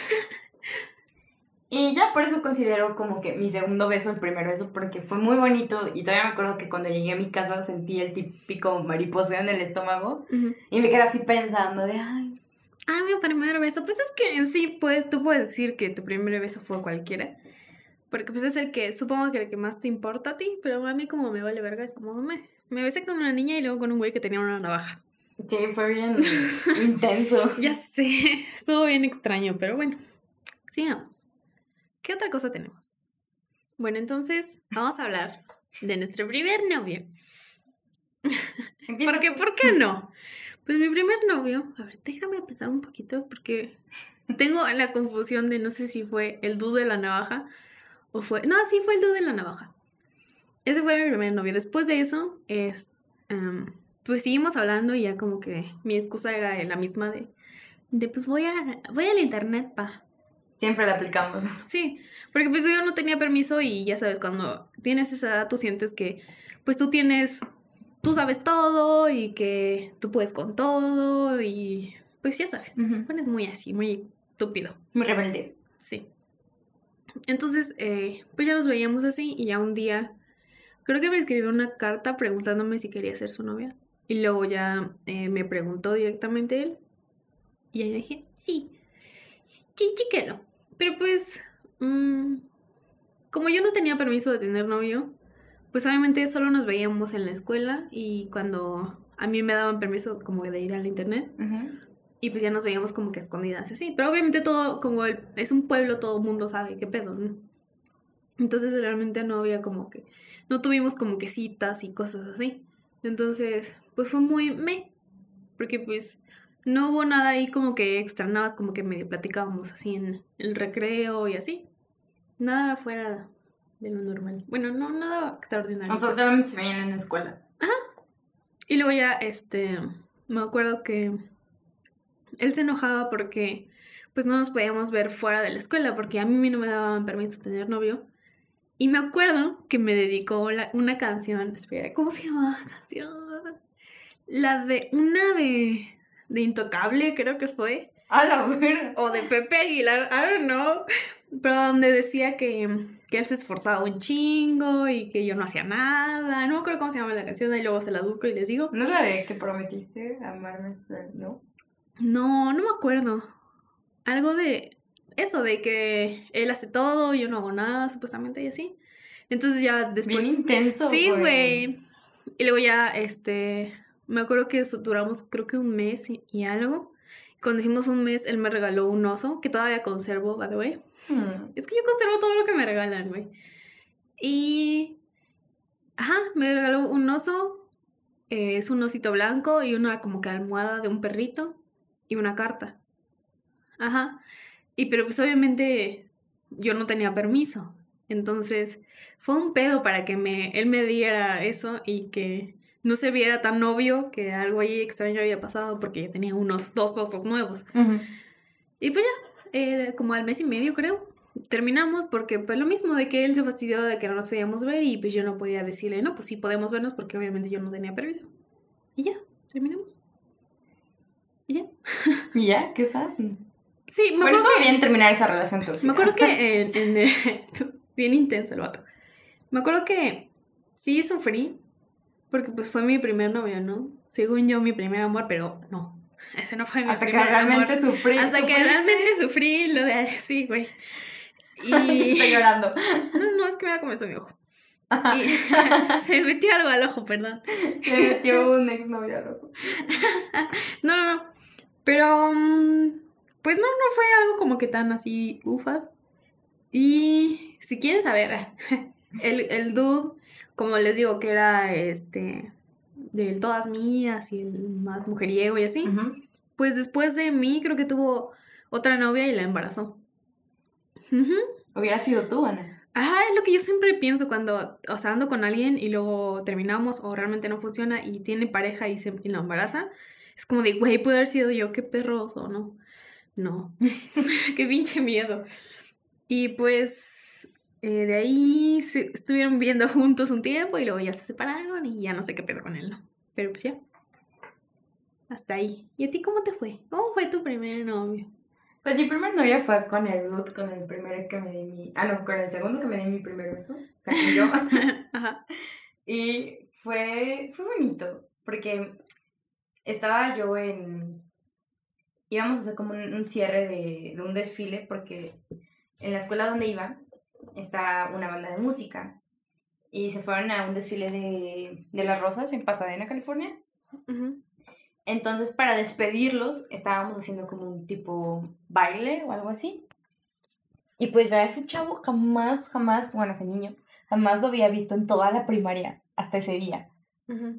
Y ya por eso considero como que mi segundo beso, el primer beso, porque fue muy bonito. Y todavía me acuerdo que cuando llegué a mi casa sentí el típico mariposeo en el estómago. Ujú. Y me quedé así pensando de, ay, Ah, mi primer beso. Pues es que en sí, pues, tú puedes decir que tu primer beso fue cualquiera. Porque pues es el que, supongo que el que más te importa a ti, pero a mí como me vale verga, es como me, me besé con una niña y luego con un güey que tenía una navaja. sí, fue bien intenso. Ya sé, estuvo bien extraño, pero bueno, sigamos. ¿Qué otra cosa tenemos? Bueno, entonces vamos a hablar de nuestro primer novio. ¿Por qué? ¿Por qué no? Pues mi primer novio, a ver, déjame pensar un poquito porque tengo la confusión de no sé si fue el dude de la navaja o fue... No, sí fue el dude de la navaja. Ese fue mi primer novio. Después de eso, es, em, pues seguimos hablando y ya como que mi excusa era la misma de, de pues voy a voy al internet, pa. Siempre la aplicamos. Sí, porque pues yo no tenía permiso y ya sabes, cuando tienes esa edad tú sientes que pues tú tienes, tú sabes todo y que tú puedes con todo y pues ya sabes, te pones muy así, muy estúpido, Muy rebelde. Entonces, eh, pues ya nos veíamos así y ya un día, creo que me escribió una carta preguntándome si quería ser su novia. Y luego ya eh, me preguntó directamente él. Y ahí dije, sí, sí, chiquelo. Pero pues, mm, como yo no tenía permiso de tener novio, pues obviamente solo nos veíamos en la escuela y cuando a mí me daban permiso como de ir al internet. Y pues ya nos veíamos como que escondidas así. Pero obviamente todo, como es un pueblo, todo el mundo sabe qué pedo, ¿no? Entonces realmente no había como que, no tuvimos como que citas y cosas así. Entonces, pues fue muy me, porque pues no hubo nada ahí como que externabas, como que medio platicábamos así en el recreo y así. Nada fuera de lo normal. Bueno, no, nada extraordinario. O sea, solamente se veían en la escuela. Ajá. Y luego ya, este, me acuerdo que él se enojaba porque pues no nos podíamos ver fuera de la escuela porque a mí no me daban permiso de tener novio. Y me acuerdo que me dedicó una canción, espera, ¿cómo se llama la canción? Las de una de, de Intocable, creo que fue. A la verga. O de Pepe Aguilar, I don't know. Pero donde decía que, que, él se esforzaba un chingo y que yo no hacía nada. No me acuerdo cómo se llama la canción, y luego se la busco y les digo. ¿No es la de que prometiste amarme, no? No, no me acuerdo. Algo de eso, de que él hace todo, yo no hago nada, supuestamente, y así. Entonces ya después... Bien intenso. Sí, güey. Y luego ya, este, me acuerdo que duramos creo que un mes y, algo. Cuando hicimos un mes, él me regaló un oso, que todavía conservo, by the way. Hmm. Es que yo conservo todo lo que me regalan, güey. Y... Ajá, me regaló un oso. Eh, es un osito blanco y una como que almohada de un perrito y una carta. Ajá. Y pero pues obviamente yo no tenía permiso. Entonces fue un pedo para que me, él me diera eso y que no se viera tan obvio que algo ahí extraño había pasado porque ya tenía unos dos osos nuevos. Y pues ya, eh, como al mes y medio creo, terminamos porque pues lo mismo de que él se fastidió de que no nos podíamos ver y pues yo no podía decirle, no, pues sí podemos vernos porque obviamente yo no tenía permiso. Y ya, terminamos. Y ya. ¿Y ya? ¿Qué saben? Sí, me acuerdo que... bien terminar esa relación tóxica. Me acuerdo que en, bien intenso el vato. Me acuerdo que sí sufrí porque pues fue mi primer novio, ¿no? Según yo mi primer amor, pero no. Ese no fue mi Hasta primer que realmente sufrí. Hasta que realmente sufrí lo de sí, güey. Y estoy llorando. No, no, es que me da eso mi ojo. Y se me metió algo al ojo, perdón. Se me metió un exnovio al ojo. no, no, no. Pero, mm, pues no, no fue algo como que tan así ufas. Y si quieren saber, el, el dude, como les digo, que era este, de todas mías y el más mujeriego y así, pues después de mí creo que tuvo otra novia y la embarazó. Hubiera sido tú, Ana. Ajá, es lo que yo siempre pienso cuando, o sea, ando con alguien y luego terminamos o realmente no funciona y tiene pareja y se y la embaraza. Es como de, güey, puede haber sido yo, qué perroso, ¿no? No, qué pinche miedo. Y pues eh, de ahí estuvieron viviendo juntos un tiempo y luego ya se separaron y ya no sé qué pedo con él, ¿no? Pero pues ya. Hasta ahí. ¿Y a ti cómo te fue? ¿Cómo fue tu primer novio? Pues mi primer novio fue con el dude, con el primero que me di mi... Ah, no, con el segundo que me di mi primer beso. O sea, yo. Ajá. Y fue, fue bonito, porque estaba yo en... Íbamos a hacer como un, cierre de, de, un desfile porque en la escuela donde iba está una banda de música y se fueron a un desfile de, de las rosas en Pasadena, California. Entonces para despedirlos estábamos haciendo como un tipo baile o algo así. Y pues ya ese chavo jamás, jamás, bueno, ese niño, jamás lo había visto en toda la primaria hasta ese día.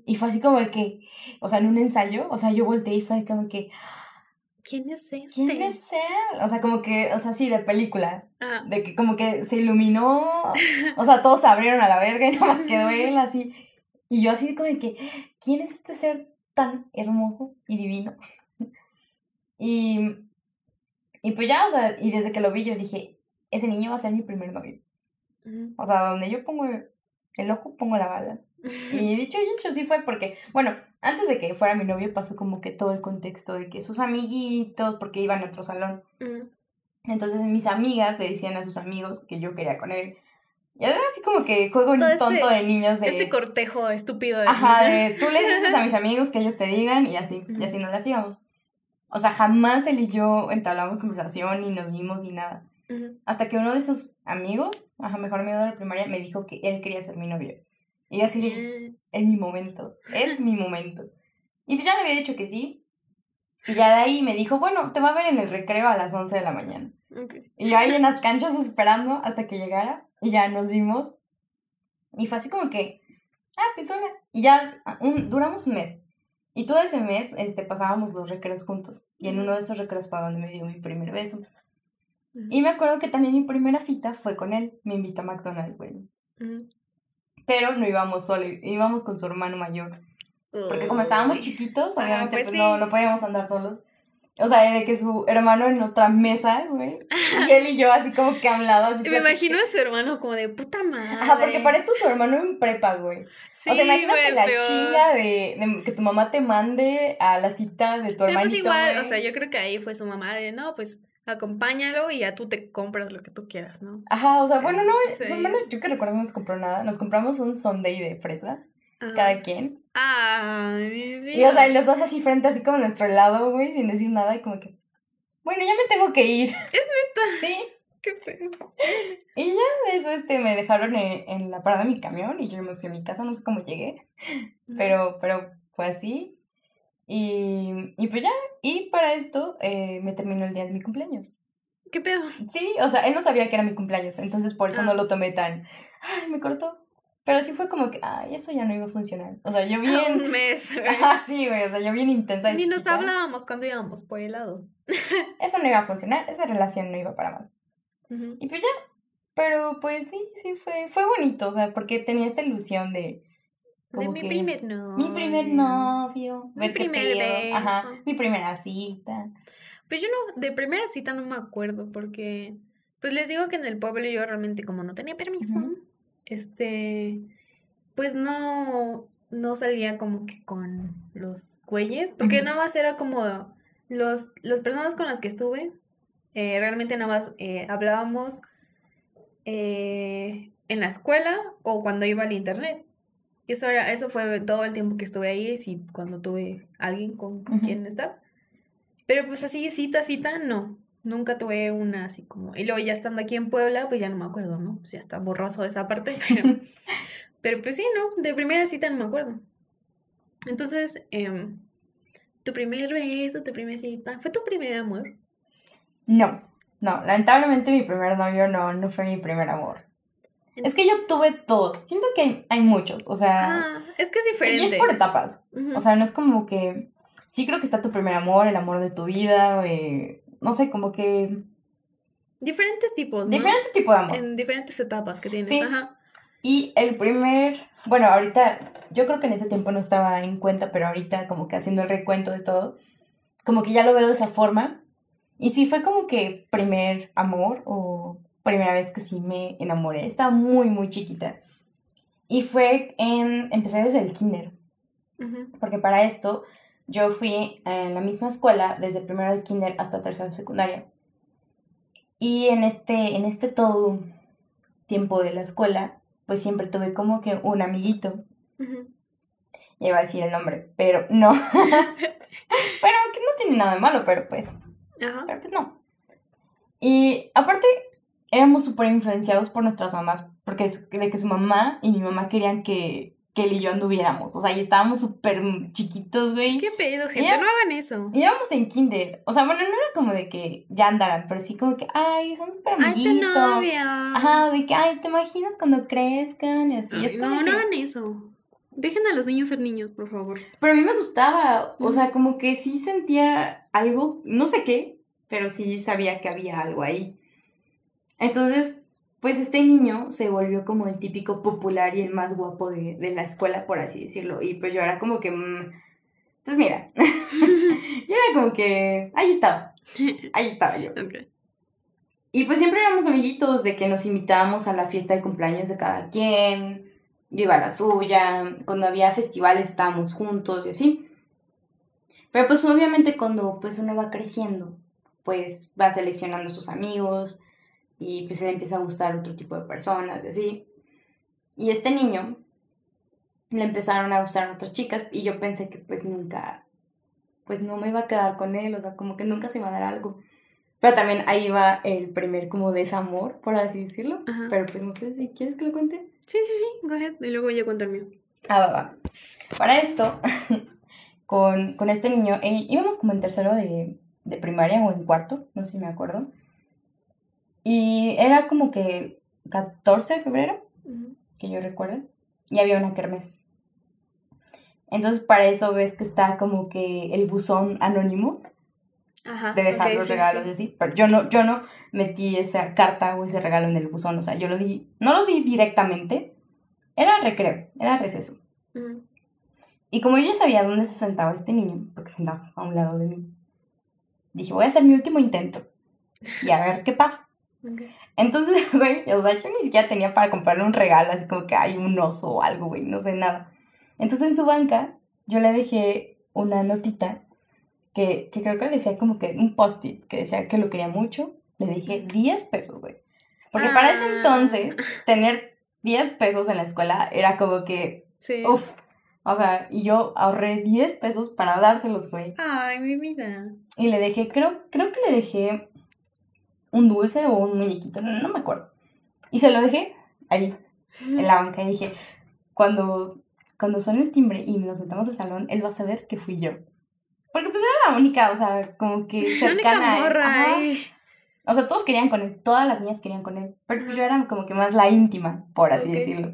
Y fue así como de que, o sea, en un ensayo, o sea, yo volteé y fue como que... ¿Quién es este? ¿Quién es él? O sea, como que, o sea, sí, de película. Ah. De que como que se iluminó, o sea, todos se abrieron a la verga y nada más quedó él así. Y yo así como de que, ¿quién es este ser tan hermoso y divino? y, y pues ya, o sea, y desde que lo vi yo dije, ese niño va a ser mi primer novio. O sea, donde yo pongo el ojo, pongo la bala. Y dicho y hecho, sí fue porque, bueno, antes de que fuera mi novio pasó como que todo el contexto de que sus amiguitos, porque iban a otro salón. Entonces mis amigas le decían a sus amigos que yo quería con él. Y era así como que juego Todo ese- tonto de niños de... Ese cortejo estúpido de Ajá, de tú le dices a mis amigos que ellos te digan y así, y así no lo hacíamos. O sea, jamás él y yo entablamos conversación, ni nos vimos, ni nada. Hasta que uno de sus amigos, ajá, mejor amigo de la primaria, me dijo que él quería ser mi novio. Y yo así de, es mi momento, es mi momento. Y pues ya le había dicho que sí. Y ya de ahí me dijo, bueno, te va a ver en el recreo a las 11 de la mañana. ok. Y yo ahí en las canchas esperando hasta que llegara. Y ya nos vimos. Y fue así como que, ah, pues hola. Y ya un- duramos un mes. Y todo ese mes este, pasábamos los recreos juntos. Y en uno de esos recreos fue donde me dio mi primer beso. Ujú. Y me acuerdo que también mi primera cita fue con él. Me invitó a McDonald's, güey. Ujú. Pero no íbamos solo, íbamos con su hermano mayor. Porque como estábamos chiquitos, Ah, obviamente pues pues, no, sí. no podíamos andar solos. O sea, de que su hermano en otra mesa, güey. Y él y yo así como que hablados. Y me imagino a su hermano como de puta madre. Ajá, porque para esto su hermano en prepa, güey. Sí, o sea, imagínate güey, la peor. chinga de, de que tu mamá te mande a la cita de tu Pero hermanito, pues igual, güey. o sea, yo creo que ahí fue su mamá de, no, pues acompáñalo y ya tú te compras lo que tú quieras, ¿no? Ajá, o sea, bueno, no, Entonces, hermano, yo que recuerdo no nos compró nada. Nos compramos un sundae de fresa, Ajá. cada quien. Ay, mi Y o sea, y los dos así frente, así como a nuestro lado, güey, sin decir nada, y como que, bueno, ya me tengo que ir. ¿Es neta? Sí. Qué pedo. Y ya de eso, este, me dejaron en, en la parada de mi camión y yo me fui a mi casa, no sé cómo llegué, pero, pero fue así. Y, y pues ya, y para esto eh, me terminó el día de mi cumpleaños. ¿Qué pedo? Sí, o sea, él no sabía que era mi cumpleaños, entonces por eso Ah. no lo tomé tan, ay, me cortó. Pero sí fue como que, ay, eso ya no iba a funcionar. O sea, yo Un bien... mes, güey. Ajá, sí, güey, o sea, yo bien intensa. Ni nos chiquita. hablábamos cuando íbamos por helado. Eso no iba a funcionar, esa relación no iba para más. Ujú. Y pues ya, pero pues sí, sí, fue, fue bonito, o sea, porque tenía esta ilusión de... De mi primer novio. Mi primer novio, Mi primer pedo, ajá, beso. mi primera cita. Pues yo no, de primera cita no me acuerdo porque, pues les digo que en el pueblo yo realmente como no tenía permiso, este, pues no, no salía como que con los güeyes, porque nada más era como los, las personas con las que estuve, eh, realmente nada más eh, hablábamos eh, en la escuela o cuando iba al internet. Y eso era, eso fue todo el tiempo que estuve ahí, sí, cuando tuve alguien con Ujú. quien estar. Pero pues así, cita, cita, no. Nunca tuve una así como. Y luego ya estando aquí en Puebla, pues ya no me acuerdo, ¿no? Pues ya está borroso esa parte. Pero, pero pues sí, ¿no? De primera cita no me acuerdo. Entonces, em, tu primer beso, tu primera cita, ¿fue tu primer amor? No, no, lamentablemente mi primer novio no, no fue mi primer amor. Es que yo tuve dos, siento que hay, hay muchos, o sea, Ah, es que es y diferente. es por etapas. O sea, no es como que, sí creo que está tu primer amor, el amor de tu vida, eh, no sé, como que Diferentes tipos, ¿no? diferente tipo de amor. En diferentes etapas que tienes. Sí. Ajá. Y el primer, bueno, ahorita, yo creo que en ese tiempo no estaba en cuenta, pero ahorita como que haciendo el recuento de todo, como que ya lo veo de esa forma. Y sí fue como que primer amor o primera vez que sí me enamoré. Estaba muy, muy chiquita. Y fue en, empecé desde el kinder, Ujú. porque para esto yo fui en la misma escuela desde primero de kinder hasta tercero de secundaria. Y en este, en este todo tiempo de la escuela, pues siempre tuve como que un amiguito. Ujú. Ya iba a decir el nombre, pero no. pero que no tiene nada de malo, pero pues, Ajá. pero pues no. Y aparte, éramos súper influenciados por nuestras mamás, porque de que su mamá y mi mamá querían que, que él y yo anduviéramos. O sea, y estábamos súper chiquitos, güey. ¿Qué pedo, gente? Ya. No hagan eso. Y íbamos en kinder. O sea, bueno, no era como de que ya andaran, pero sí como que, ay, son súper Ay, tu amiguitos. novia. Ajá, de que, ay, ¿te imaginas cuando crezcan? Y así. Ay, es como no, no hagan eso. Dejen a los niños ser niños, por favor. Pero a mí me gustaba, o sea, como que sí sentía algo, no sé qué, pero sí sabía que había algo ahí. Entonces, pues este niño se volvió como el típico popular y el más guapo de, de la escuela, por así decirlo. Y pues yo era como que, mm, pues mira, yo era como que, ahí estaba, ahí estaba yo. Y pues siempre éramos amiguitos de que nos invitábamos a la fiesta de cumpleaños de cada quien, yo iba a la suya, cuando había festivales estábamos juntos y así. Pero pues obviamente cuando pues uno va creciendo, pues va seleccionando sus amigos y pues le empieza a gustar otro tipo de personas y así. Y este niño le empezaron a gustar otras chicas y yo pensé que pues nunca, pues no me iba a quedar con él, o sea, como que nunca se iba a dar algo. Pero también ahí va el primer como desamor, por así decirlo. Ajá. Pero pues no sé si quieres que lo cuente. Sí, sí, sí, go ahead. Y luego yo cuento el mío. Ah, va, va. Para esto, con, con este niño, eh, íbamos como en tercero de, de primaria o en cuarto, no sé si me acuerdo. Y era como que 14 de febrero, que yo recuerdo, y había una kermés. Entonces para eso ves que está como que el buzón anónimo Ajá. de dejar ok, los sí, regalos sí. y así. Pero yo no, yo no metí esa carta o ese regalo en el buzón, o sea, yo lo di, no lo di directamente, era recreo, era receso. Ujú. Y como yo ya sabía dónde se sentaba este niño, porque se sentaba a un lado de mí, dije, voy a hacer mi último intento y a ver qué pasa. Entonces, güey, o sea, yo ni siquiera tenía para comprarle un regalo, así como que hay un oso o algo, güey, no sé nada. Entonces en su banca yo le dejé una notita que, que creo que decía como que un post-it, que decía que lo quería mucho. Le dije 10 pesos, güey. Porque para ese Ah. entonces, tener 10 pesos en la escuela era como que, Sí. uff, o sea, y yo ahorré 10 pesos para dárselos, güey. Ay, mi vida. Y le dejé, creo, creo que le dejé un dulce o un muñequito, no, no me acuerdo. Y se lo dejé ahí, en la banca, y dije, cuando, cuando suene el timbre y nos metamos al salón, él va a saber que fui yo. Porque pues era la única, o sea, como que La única cercana a él. morra Ajá. ahí. O sea, todos querían con él, todas las niñas querían con él, pero pues yo era como que más la íntima, por así Ok. decirlo.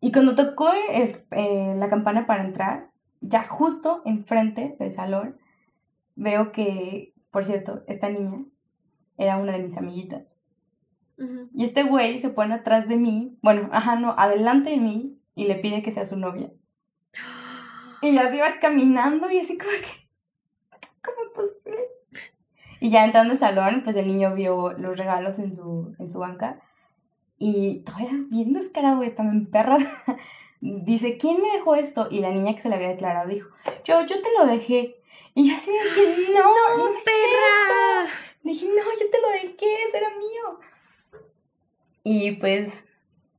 Y cuando tocó el- eh, la campana para entrar, ya justo enfrente del salón, veo que, por cierto, esta niña era una de mis amiguitas. Y este güey se pone atrás de mí, bueno, ajá, no, adelante de mí, y le pide que sea su novia. Y yo así iba caminando y así como que, ¿cómo es posible? Y ya entrando al salón, pues el niño vio los regalos en su, en su banca y todavía bien descarado, güey, también perra. Dice, ¿quién me dejó esto? Y la niña que se le había declarado dijo, yo, yo te lo dejé. Y yo así de que, no, no, cierto". ¡Perra! Dije, no, yo te lo dejé, era mío. Y pues,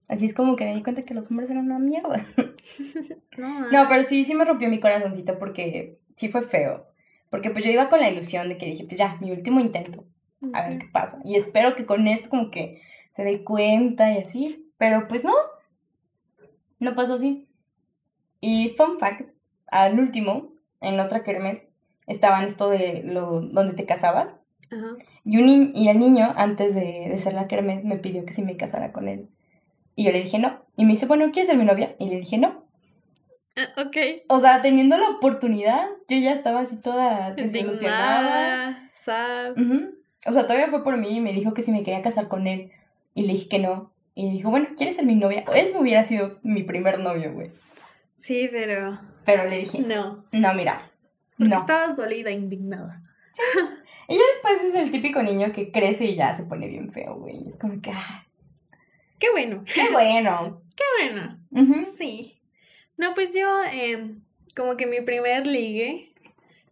así es como que me di cuenta que los hombres eran una mierda. No, No, pero sí, sí me rompió mi corazoncito porque sí fue feo. Porque pues yo iba con la ilusión de que dije, pues ya, mi último intento, a ver qué pasa. Y espero que con esto como que se dé cuenta y así. Pero pues no, no pasó así. Y fun fact, al último, en otra kermés, estaban esto de lo donde te casabas. Ajá. Y, un y el niño, antes de, de ser la kermés, me pidió que si me casara con él. Y yo le dije no. Y me dice, bueno, ¿quieres ser mi novia? Y le dije no. Ah, ok. O sea, teniendo la oportunidad, yo ya estaba así toda desilusionada. Sad. O sea, todavía fue por mí y me dijo que si me quería casar con él. Y le dije que no. Y dijo, bueno, ¿quieres ser mi novia? Él me hubiera sido mi primer novio, güey. Sí, pero Pero le dije, no. no, mira, Porque no. estabas dolida, indignada. Ya después es el típico niño que crece y ya se pone bien feo, güey. Es como que, ah, Qué bueno. qué bueno. Qué bueno. Sí. No, pues yo, em, como que mi primer ligue,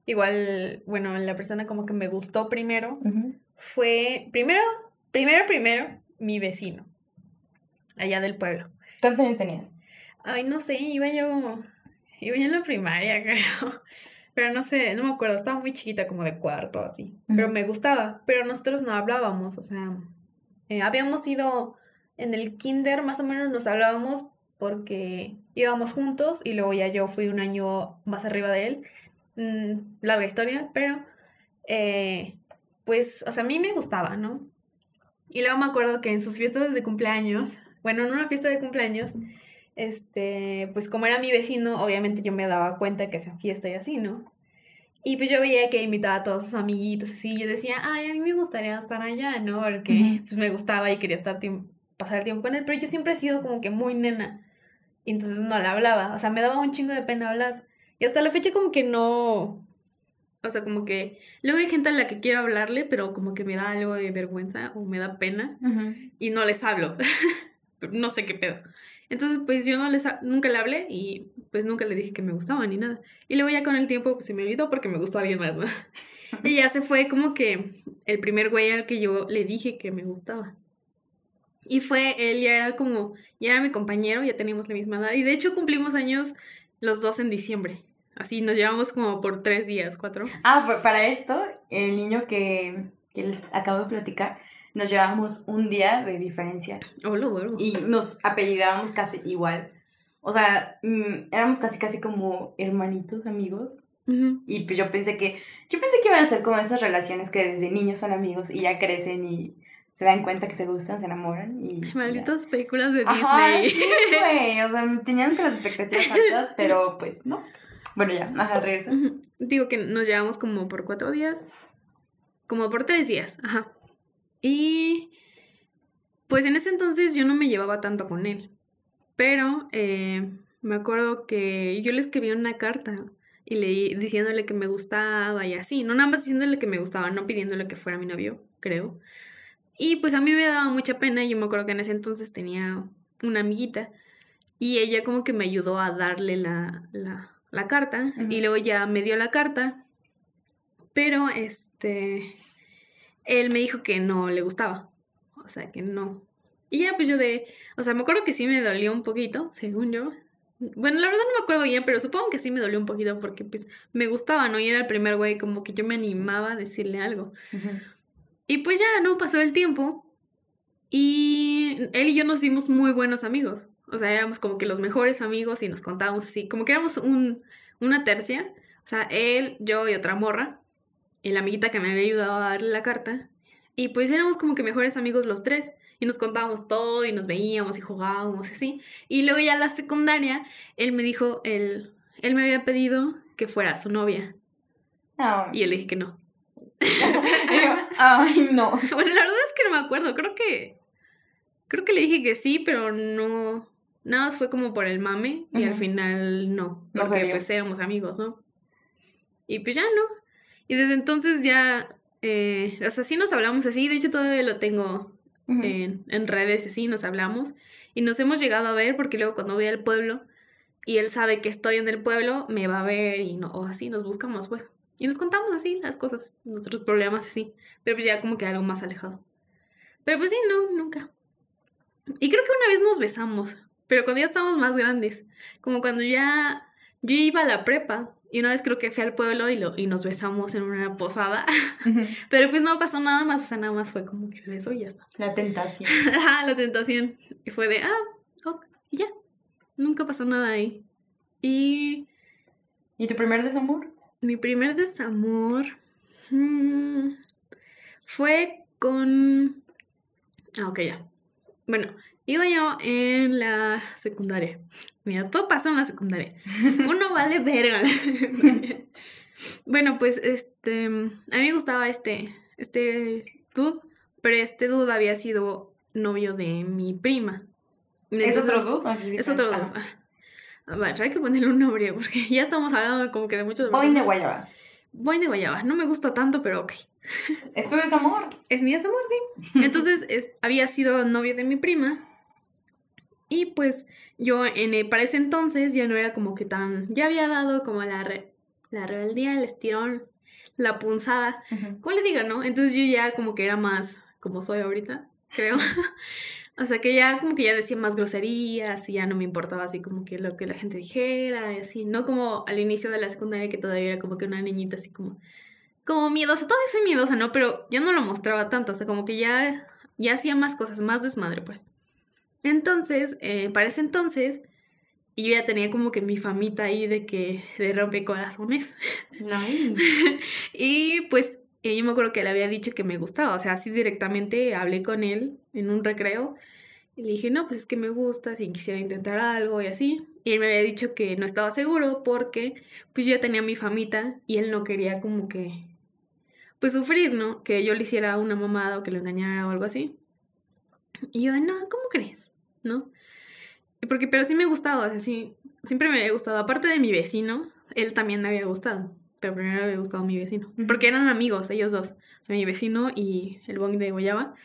igual, bueno, la persona como que me gustó primero, fue, primero, primero, primero, mi vecino, allá del pueblo. ¿Cuántos años tenías? Ay, no sé, iba yo, iba yo en la primaria, creo. Pero no sé, no me acuerdo, estaba muy chiquita, como de cuarto, así. Pero me gustaba, pero nosotros no hablábamos, o sea, eh, habíamos ido en el kinder, más o menos nos hablábamos porque íbamos juntos y luego ya yo fui un año más arriba de él. Mm, larga historia, pero eh, pues, o sea, a mí me gustaba, ¿no? Y luego me acuerdo que en sus fiestas de cumpleaños, bueno, en una fiesta de cumpleaños, este, pues como era mi vecino, obviamente yo me daba cuenta que hacían fiesta y así, ¿no? Y pues yo veía que invitaba a todos sus amiguitos así, y yo decía, ay, a mí me gustaría estar allá, ¿no? Porque pues me gustaba y quería estar pasar el tiempo con él, pero yo siempre he sido como que muy nena, y entonces no le hablaba, o sea, me daba un chingo de pena hablar. Y hasta la fecha como que no, o sea, como que luego hay gente a la que quiero hablarle, pero como que me da algo de vergüenza o me da pena y no les hablo. no sé qué pedo. Entonces, pues yo no les nunca le hablé y pues nunca le dije que me gustaba ni nada. Y luego ya con el tiempo pues se me olvidó porque me gustó alguien más, ¿no? Y ya se fue como que el primer güey al que yo le dije que me gustaba. Y fue, él ya era como, ya era mi compañero, ya teníamos la misma edad. Y de hecho cumplimos años los dos en diciembre. Así nos llevamos como por tres días, cuatro. Ah, para esto, el niño que, que les acabo de platicar, nos llevábamos un día de diferencia. Hola, bueno. Y nos apellidábamos casi igual. O sea, mm, éramos casi casi como hermanitos, amigos. Ujú. Y pues yo pensé que, yo pensé que iban a ser como esas relaciones que desde niños son amigos y ya crecen y se dan cuenta que se gustan, se enamoran y... Malditas películas de Ajá, Disney. sí, güey. O sea, tenían que las expectativas altas, pero pues no. Bueno, ya, ajá, regresa. Ujú. Digo que nos llevamos como por cuatro días. Como por tres días, ajá. Y pues en ese entonces yo no me llevaba tanto con él. Pero eh, me acuerdo que yo le escribí una carta y leí diciéndole que me gustaba y así. No nada más diciéndole que me gustaba, no pidiéndole que fuera mi novio, creo. Y pues a mí me daba mucha pena. Yo me acuerdo que en ese entonces tenía una amiguita y ella como que me ayudó a darle la, la, la carta y luego ya me dio la carta, pero este, él me dijo que no le gustaba, o sea que no. Y ya pues yo de, o sea, me acuerdo que sí me dolió un poquito, según yo. Bueno, la verdad no me acuerdo bien, pero supongo que sí me dolió un poquito porque pues me gustaba, ¿no? Y era el primer güey como que yo me animaba a decirle algo. Y pues ya, ¿no? Pasó el tiempo y él y yo nos hicimos muy buenos amigos. O sea, éramos como que los mejores amigos y nos contábamos así, como que éramos un, una tercia. O sea, él, yo y otra morra, la amiguita que me había ayudado a darle la carta. Y pues éramos como que mejores amigos los tres. Y nos contábamos todo y nos veíamos y jugábamos y así. Y luego ya en la secundaria, él me dijo, él, él me había pedido que fuera su novia. No. Y yo le dije que no. Ay, no. Bueno, la verdad es que no me acuerdo. Creo que. Creo que le dije que sí, pero no. Nada más fue como por el mame y al final no. Porque pues éramos amigos, ¿no? Y pues ya no. Y desde entonces ya. Eh, o sea, sí nos hablamos así. De hecho, todavía lo tengo Ujú. en, en redes así, nos hablamos. Y nos hemos llegado a ver porque luego cuando voy al pueblo y él sabe que estoy en el pueblo, me va a ver y no, o así nos buscamos, pues. Y nos contamos así las cosas, nuestros problemas así. Pero pues ya como que algo más alejado. Pero pues sí, no, nunca. Y creo que una vez nos besamos, pero cuando ya estábamos más grandes. Como cuando ya yo iba a la prepa y una vez creo que fui al pueblo y, lo, y nos besamos en una posada. Pero pues no pasó nada más, o sea, nada más fue como que el beso y ya está. La tentación. Ajá, la tentación. Y fue de, ah, ok, y ya. Nunca pasó nada ahí. Y ¿Y tu primer desamor? mi primer desamor mm, fue con... Ah, ok, ya. Bueno, iba yo en la secundaria. Mira, todo pasó en la secundaria. Uno vale verga en la secundaria. Bueno, pues este, a mí me gustaba este, este dude, pero este dude había sido novio de mi prima. ¿Es otro dude? Así Es otro dude. Ah. A ver, hay que ponerle un nombre porque ya estamos hablando como que de muchos Boing de. Guayaba. Boing de Guayaba. No me gusta tanto, pero ok. ¿Es tu desamor? Es mi desamor, sí. Entonces es- había sido novio de mi prima. Y pues yo en el- para ese entonces ya no era como que tan... Ya había dado como la, re- la rebeldía, el estirón, la punzada. ¿Cómo le digo, no? Entonces yo ya como que era más como soy ahorita, creo. o sea que ya como que ya decía más groserías y ya no me importaba así como que lo que la gente dijera y así. No como al inicio de la secundaria que todavía era como que una niñita así como... Como miedosa, todavía soy miedosa, ¿no? Pero ya no lo mostraba tanto, o sea, como que ya, ya hacía más cosas, más desmadre, pues. Entonces, eh, para ese entonces, yo ya tenía como que mi famita ahí de que de rompecorazones. Nice. Y pues eh, yo me acuerdo que le había dicho que me gustaba, o sea, así directamente hablé con él en un recreo y le dije, no, pues es que me gusta, si quisiera intentar algo y así. Y él me había dicho que no estaba seguro porque pues yo ya tenía mi famita y él no quería como que, pues sufrir, ¿no? Que yo le hiciera una mamada o que lo engañara o algo así. Y yo, no, ¿cómo crees? ¿No? Porque, pero sí me gustaba, o sea, sí, siempre me había gustado. Aparte de mi vecino, él también me había gustado. Pero primero me había gustado mi vecino. Porque eran amigos, ellos dos. O sea, mi vecino y el bong de Guayaba.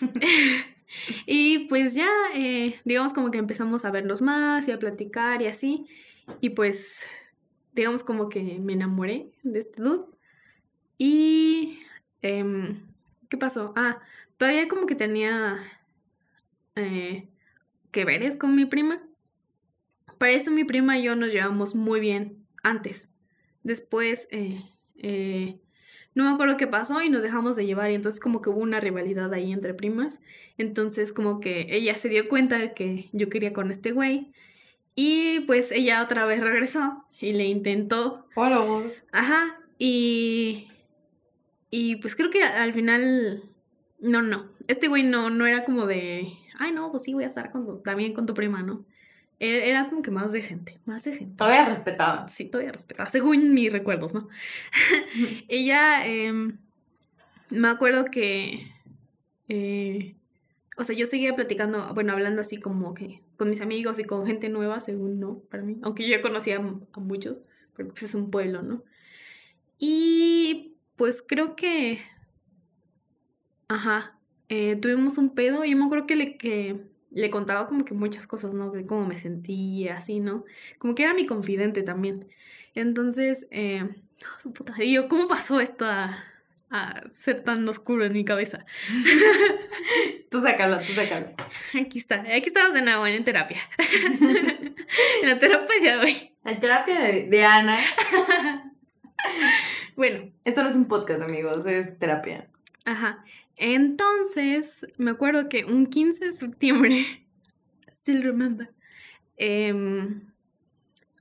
y pues ya, eh, digamos como que empezamos a vernos más y a platicar y así. Y pues, digamos como que me enamoré de este dude. Y... em, ¿Qué pasó? Ah, todavía como que tenía eh, que veres con mi prima. Para eso mi prima y yo nos llevamos muy bien antes. Después, eh, eh, no me acuerdo qué pasó y nos dejamos de llevar y entonces como que hubo una rivalidad ahí entre primas. Entonces como que ella se dio cuenta de que yo quería con este güey y pues ella otra vez regresó y le intentó. Hola, Ajá, y... Y pues creo que al final... No, no. Este güey no, no era como de... Ay, no, pues sí, voy a estar con tu- también con tu prima, ¿no? Era, era como que más decente, más decente. Todavía respetaba. Sí, todavía respetaba, según mis recuerdos, ¿no? Ella, em, me acuerdo que, eh, o sea, yo seguía platicando, bueno, hablando así como que con mis amigos y con gente nueva, según no, para mí, aunque yo ya conocía a, a muchos, porque pues es un pueblo, ¿no? Y pues creo que, ajá, eh, tuvimos un pedo y yo me acuerdo que le, que le contaba como que muchas cosas, ¿no? De cómo me sentía, así, ¿no? Como que era mi confidente también. Entonces, eh, su puta, y yo, ¿cómo pasó esto a, a ser tan oscuro en mi cabeza? Tú sácalo, tú sácalo. Aquí está, aquí estamos de nuevo en terapia. en la terapia de hoy. La terapia de, de Ana. Bueno, Esto no es un podcast, amigos, es terapia. ajá. Entonces, me acuerdo que un 15 de septiembre, still remember, em,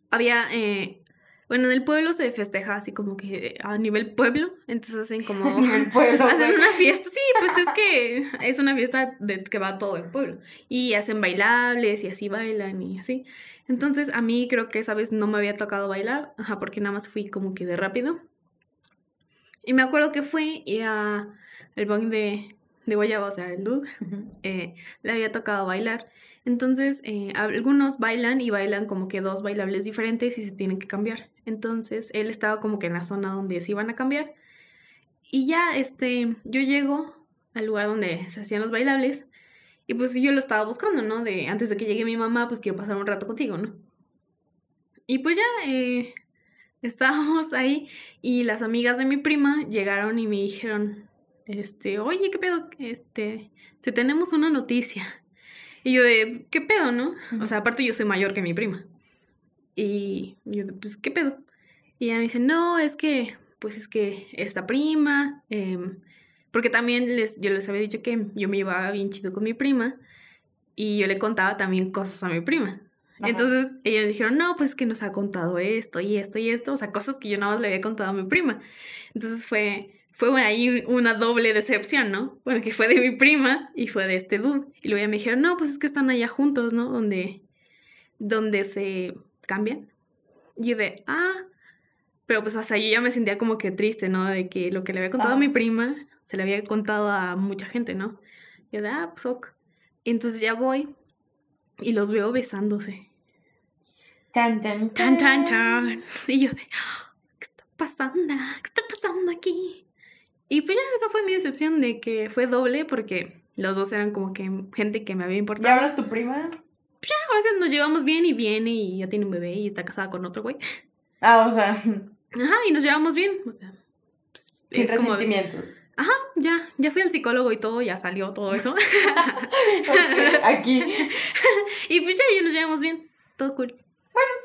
había, eh, bueno, en el pueblo se festeja así como que a nivel pueblo, entonces hacen como... En el pueblo. Hacen una fiesta, sí, pues es que es una fiesta de que va todo el pueblo. Y hacen bailables y así bailan y así. Entonces a mí creo que esa vez no me había tocado bailar, ajá, porque nada más fui como que de rápido. Y me acuerdo que fui y a el bong de, de Guayaba, o sea, el dude, eh, le había tocado bailar. Entonces, eh, algunos bailan y bailan como que dos bailables diferentes y se tienen que cambiar. Entonces, él estaba como que en la zona donde se iban a cambiar. Y ya, este, yo llego al lugar donde se hacían los bailables y pues yo lo estaba buscando, ¿no? De antes de que llegue mi mamá, pues quiero pasar un rato contigo, ¿no? Y pues ya, eh, estábamos ahí y las amigas de mi prima llegaron y me dijeron, este, oye, ¿qué pedo? Este, si tenemos una noticia. Y yo de, ¿qué pedo, no? O sea, aparte yo soy mayor que mi prima. Y yo de, pues, ¿qué pedo? Y ella me dice, no, es que, pues es que esta prima, em, porque también les, yo les había dicho que yo me llevaba bien chido con mi prima y yo le contaba también cosas a mi prima. Ajá. Entonces ellos dijeron, no, pues que nos ha contado esto y esto y esto, o sea, cosas que yo nada más le había contado a mi prima. Entonces fue, fue ahí una doble decepción, ¿no? Porque fue de mi prima y fue de este dude. Y luego ya me dijeron, no, pues es que están allá juntos, ¿no? Donde, donde se cambian. Y yo de, ah, pero pues hasta yo ya me sentía como que triste, ¿no? De que lo que le había contado a mi prima se le había contado a mucha gente, ¿no? Yo de, ah, pues ok. Y entonces ya voy y los veo besándose. Chan, chan. Y yo de, "Ah, ¿qué está pasando? ¿Qué está pasando aquí? Y pues ya esa fue mi decepción de que fue doble porque los dos eran como que gente que me había ¿Y importado. ahora tu prima? A veces nos llevamos bien y viene y ya tiene un bebé y está casada con otro güey. Ah, o sea, Ajá, y nos llevamos bien. O sea, pues, sin es como de- resentimientos. ya, ya fui al psicólogo y todo, ya salió todo eso. Aquí. y pues ya, ya nos llevamos bien. Todo cool.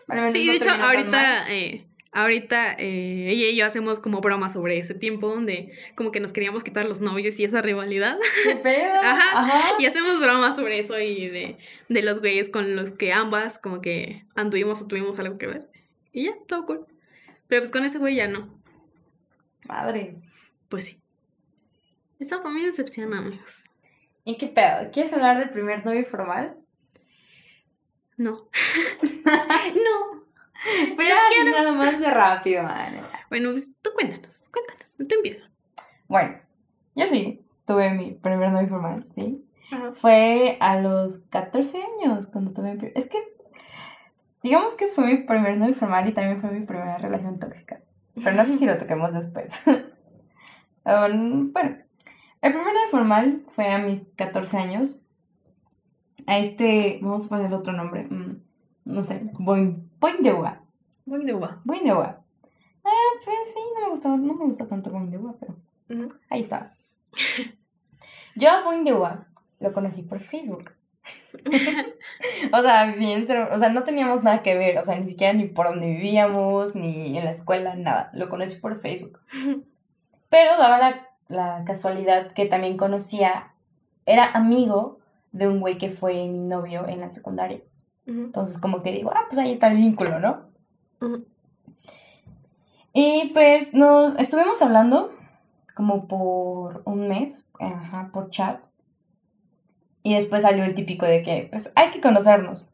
al menos Sí, no de hecho, ahorita, eh, ahorita eh, ella y yo hacemos como bromas sobre ese tiempo donde como que nos queríamos quitar los novios y esa rivalidad. ¿Qué pedo? Ajá. Ajá. Y hacemos bromas sobre eso y de, de los güeyes con los que ambas como que anduvimos o tuvimos algo que ver. Y ya, todo cool. Pero pues con ese güey ya no. Madre. Pues sí. Esa fue mi decepción, amigos. ¿Y qué pedo? ¿Quieres hablar del primer novio formal? No. no. Pero nada más de rápido, Ana. Bueno, pues tú cuéntanos, cuéntanos. Tú empieza. Bueno, yo sí, tuve mi primer novio formal, ¿sí? Fue a los 14 años cuando tuve mi primer... Es que, digamos que fue mi primer novio formal y también fue mi primera relación tóxica. Pero no sé si lo toquemos después. Um, bueno, el primer novio formal fue a mis 14 años. A este, vamos a ponerle otro nombre, mm, no sé, Boing, Boing de Ua. Muy de guau. Boing de Ua. Ah, pues sí, no me gustó, no me gusta tanto Boing de Uva, pero ahí está. Yo a Boing de Uva lo conocí por Facebook. o sea, bien, o sea, no teníamos nada que ver, o sea, ni siquiera ni por donde vivíamos, ni en la escuela, nada. Lo conocí por Facebook. Pero daba la, la casualidad que también conocía, era amigo de un güey que fue mi novio en la secundaria. Entonces, como que digo, ah, pues ahí está el vínculo, ¿no? Y pues nos estuvimos hablando como por un mes, ajá, por chat. Y después salió el típico de que, pues, hay que conocernos.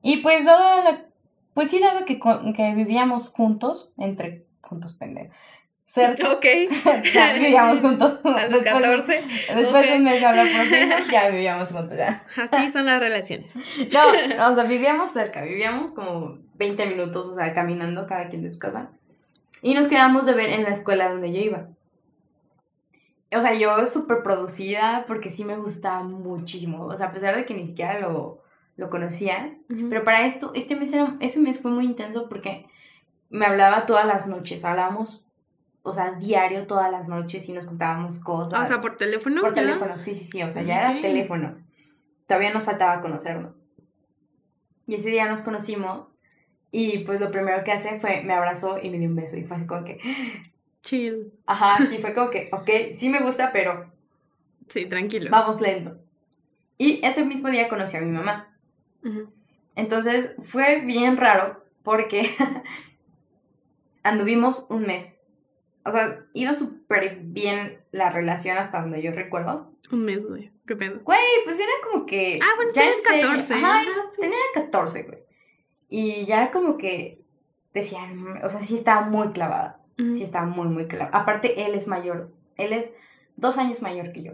Y pues, dado la, pues sí, daba que, que vivíamos juntos, entre, juntos pendejos, cerca. Ok. ya vivíamos juntos. A los 14. Después de un mes de hablar por Facebook, ya vivíamos juntos, ya. Así son las relaciones. No, no, o sea, vivíamos cerca, vivíamos como 20 minutos, o sea, caminando cada quien de su casa. Y nos quedamos de ver en la escuela donde yo iba o sea, yo súper producida porque sí me gustaba muchísimo. O sea, a pesar de que ni siquiera lo, lo conocía. Pero para esto, este mes era, ese mes fue muy intenso porque me hablaba todas las noches. Hablábamos, o sea, diario todas las noches y nos contábamos cosas. o sea, por teléfono. Por teléfono, sí, sí, sí. O sea, ya era teléfono. Todavía nos faltaba conocernos. Y ese día nos conocimos. Y pues lo primero que hace fue me abrazó y me dio un beso. Y fue así como que, Chill. Ajá, sí, fue como que, ok, sí me gusta, pero... Sí, tranquilo. Vamos lento. Y ese mismo día conocí a mi mamá. Entonces fue bien raro porque anduvimos un mes. O sea, iba súper bien la relación hasta donde yo recuerdo. Un mes, güey. ¿Qué pedo? Güey, pues era como que. Ah, bueno, ya tienes 14. Ajá, tenía 14, güey. Y ya como que decían, o sea, sí estaba muy clavada. Sí, estaba muy, muy claro. Aparte, él es mayor. Él es dos años mayor que yo.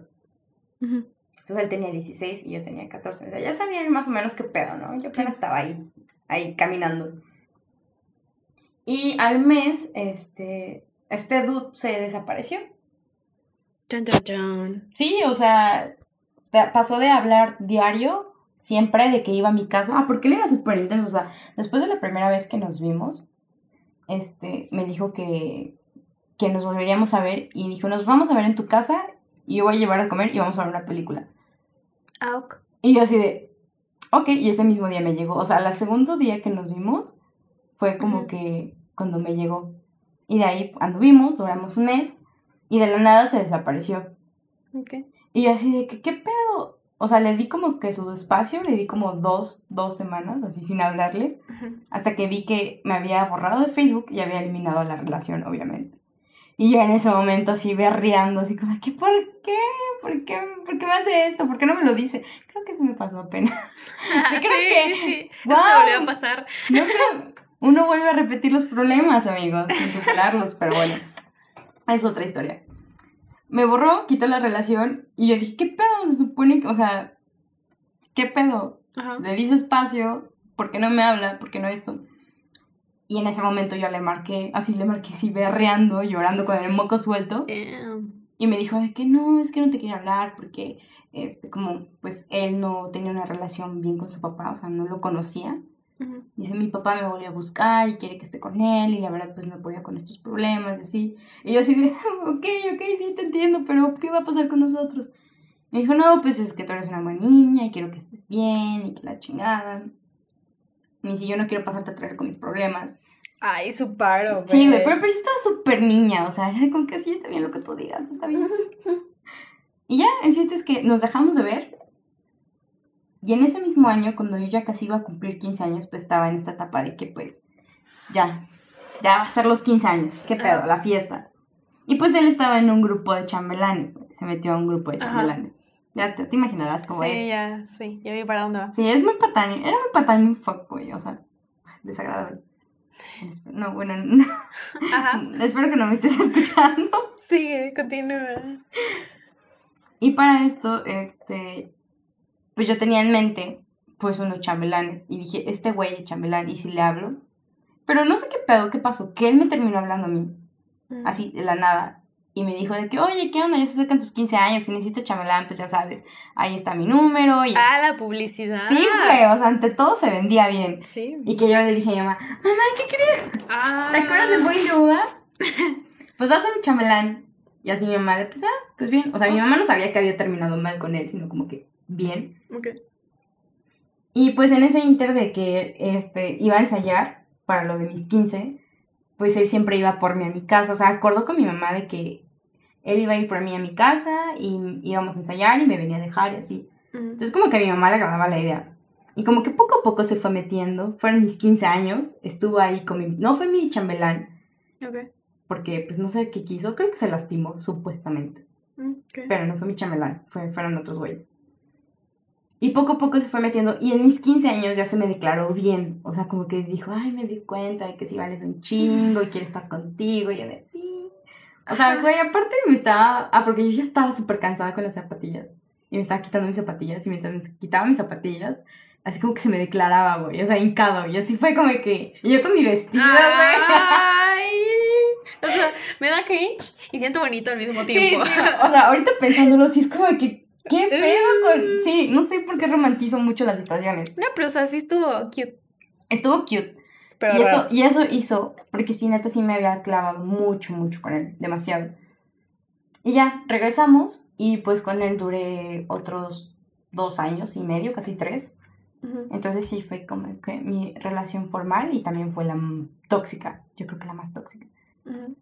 Entonces él tenía 16 y yo tenía 14. O sea, ya sabían más o menos qué pedo, ¿no? Yo apenas estaba ahí, ahí caminando. Y al mes, este, este dude se desapareció. Sí, o sea, pasó de hablar diario, siempre de que iba a mi casa. Ah, porque él era súper intenso. O sea, después de la primera vez que nos vimos, este, me dijo que, que nos volveríamos a ver y dijo, nos vamos a ver en tu casa y yo voy a llevar a comer y vamos a ver una película. Ah, y yo así de, ok, y ese mismo día me llegó. O sea, el segundo día que nos vimos fue como que cuando me llegó. Y de ahí anduvimos, duramos un mes y de la nada se desapareció. Okay. Y yo así de que, ¿qué pedo? o sea, le di como que su espacio, le di como dos, dos semanas, así sin hablarle, hasta que vi que me había borrado de Facebook y había eliminado la relación, obviamente. Y yo en ese momento así berreando, así como, ¿qué, ¿por qué? ¿Por qué? ¿Por qué me hace esto? ¿Por qué no me lo dice? Creo que se me pasó apenas. creo que, sí. Wow, esto volvió a pasar. No creo, uno vuelve a repetir los problemas, amigos, sin superarlos, pero bueno, es otra historia me borró, quitó la relación y yo dije, ¿qué pedo? Se supone que, o sea, ¿qué pedo? Le dice espacio, ¿por qué no me habla? ¿Por qué no esto? Y en ese momento yo le marqué, así le marqué así berreando, llorando con el moco suelto. Y me dijo, es que no, es que no te quiere hablar porque, este, como, pues él no tenía una relación bien con su papá, o sea, no lo conocía. Dice, mi papá me volvió a buscar y quiere que esté con él y la verdad pues no podía con estos problemas, así. Y yo así de, ok, ok, sí, te entiendo, pero ¿qué va a pasar con nosotros? Me dijo, no, pues es que tú eres una buena niña y quiero que estés bien y que la chingada. Y si yo no quiero pasarte a traer con mis problemas. Ay, su paro, Sí, güey, pero, pero yo estaba súper niña, o sea, era como que sí, está bien lo que tú digas, está bien. y ya, el chiste es que nos dejamos de ver y en ese mismo año, cuando yo ya casi iba a cumplir 15 años, pues estaba en esta etapa de que pues ya, ya va a ser los 15 años, qué pedo, la fiesta. Y pues él estaba en un grupo de chambelanes, se metió a un grupo de chambelanes. Ya te, imaginarás cómo es. Sí, ya, sí, ya vi para dónde va. Sí, es muy patán, era muy patán y un fuckboy, o sea, desagradable. No, bueno, no. Ajá. espero que no me estés escuchando. Sigue, continúa. Y para esto, este, pues yo tenía en mente, pues, unos chambelanes. Y dije, este güey es chambelán, ¿y si le hablo? Pero no sé qué pedo, qué pasó, que él me terminó hablando a mí, mm. así, de la nada. y me dijo de que, oye, ¿qué onda? Ya se acercan tus 15 años, si necesitas chamelán, pues ya sabes, ahí está mi número. Y... Ah, la publicidad. Sí, güey, o sea, ante todo se vendía bien. Sí. Y que yo le dije a mi mamá, mamá, ¿qué crees? Ah. ¿Te acuerdas del buen de uva? pues vas a mi chamelán. Y así mi mamá, de, pues ah, pues bien. O sea, mi mamá no sabía que había terminado mal con él, sino como que bien. Ok. Y pues en ese inter de que este, iba a ensayar para lo de mis 15, pues él siempre iba por mí a mi casa. O sea, acordó con mi mamá de que él iba a ir por mí a mi casa y íbamos a ensayar y me venía a dejar y así. Entonces como que a mi mamá le agradaba la idea. Y como que poco a poco se fue metiendo. Fueron mis 15 años, estuvo ahí con mi... No fue mi chambelán, Ok. porque pues no sé qué quiso, creo que se lastimó, supuestamente. Ok. Pero no fue mi chamelán, fue, fueron otros güeyes. Y poco a poco se fue metiendo. Y en mis 15 años ya se me declaró bien. O sea, como que dijo, ay, me di cuenta de que si vales un chingo y quiere estar contigo. Y yo de sí. O sea, güey, aparte me estaba. Ah, porque yo ya estaba súper cansada con las zapatillas. Y me estaba quitando mis zapatillas. Y mientras me quitaba mis zapatillas, así como que se me declaraba, güey. O sea, hincado. Y así fue como que. Y yo con mi vestido, güey. Ay. O sea, me da cringe y siento bonito al mismo Sí, tiempo. sí, o sea, ahorita pensándolo, sí es como que, ¿qué pedo con...? Sí, no sé por qué romantizo mucho las situaciones. No, pero o sea, sí estuvo cute. Estuvo cute. Pero y, eso, y eso hizo, porque sí, neta, sí me había clavado mucho, mucho con él, demasiado. Y ya, regresamos, y pues con él duré otros dos años y medio, casi tres. Ujú. Entonces sí fue como que mi relación formal y también fue la tóxica, yo creo que la más tóxica. Ujú.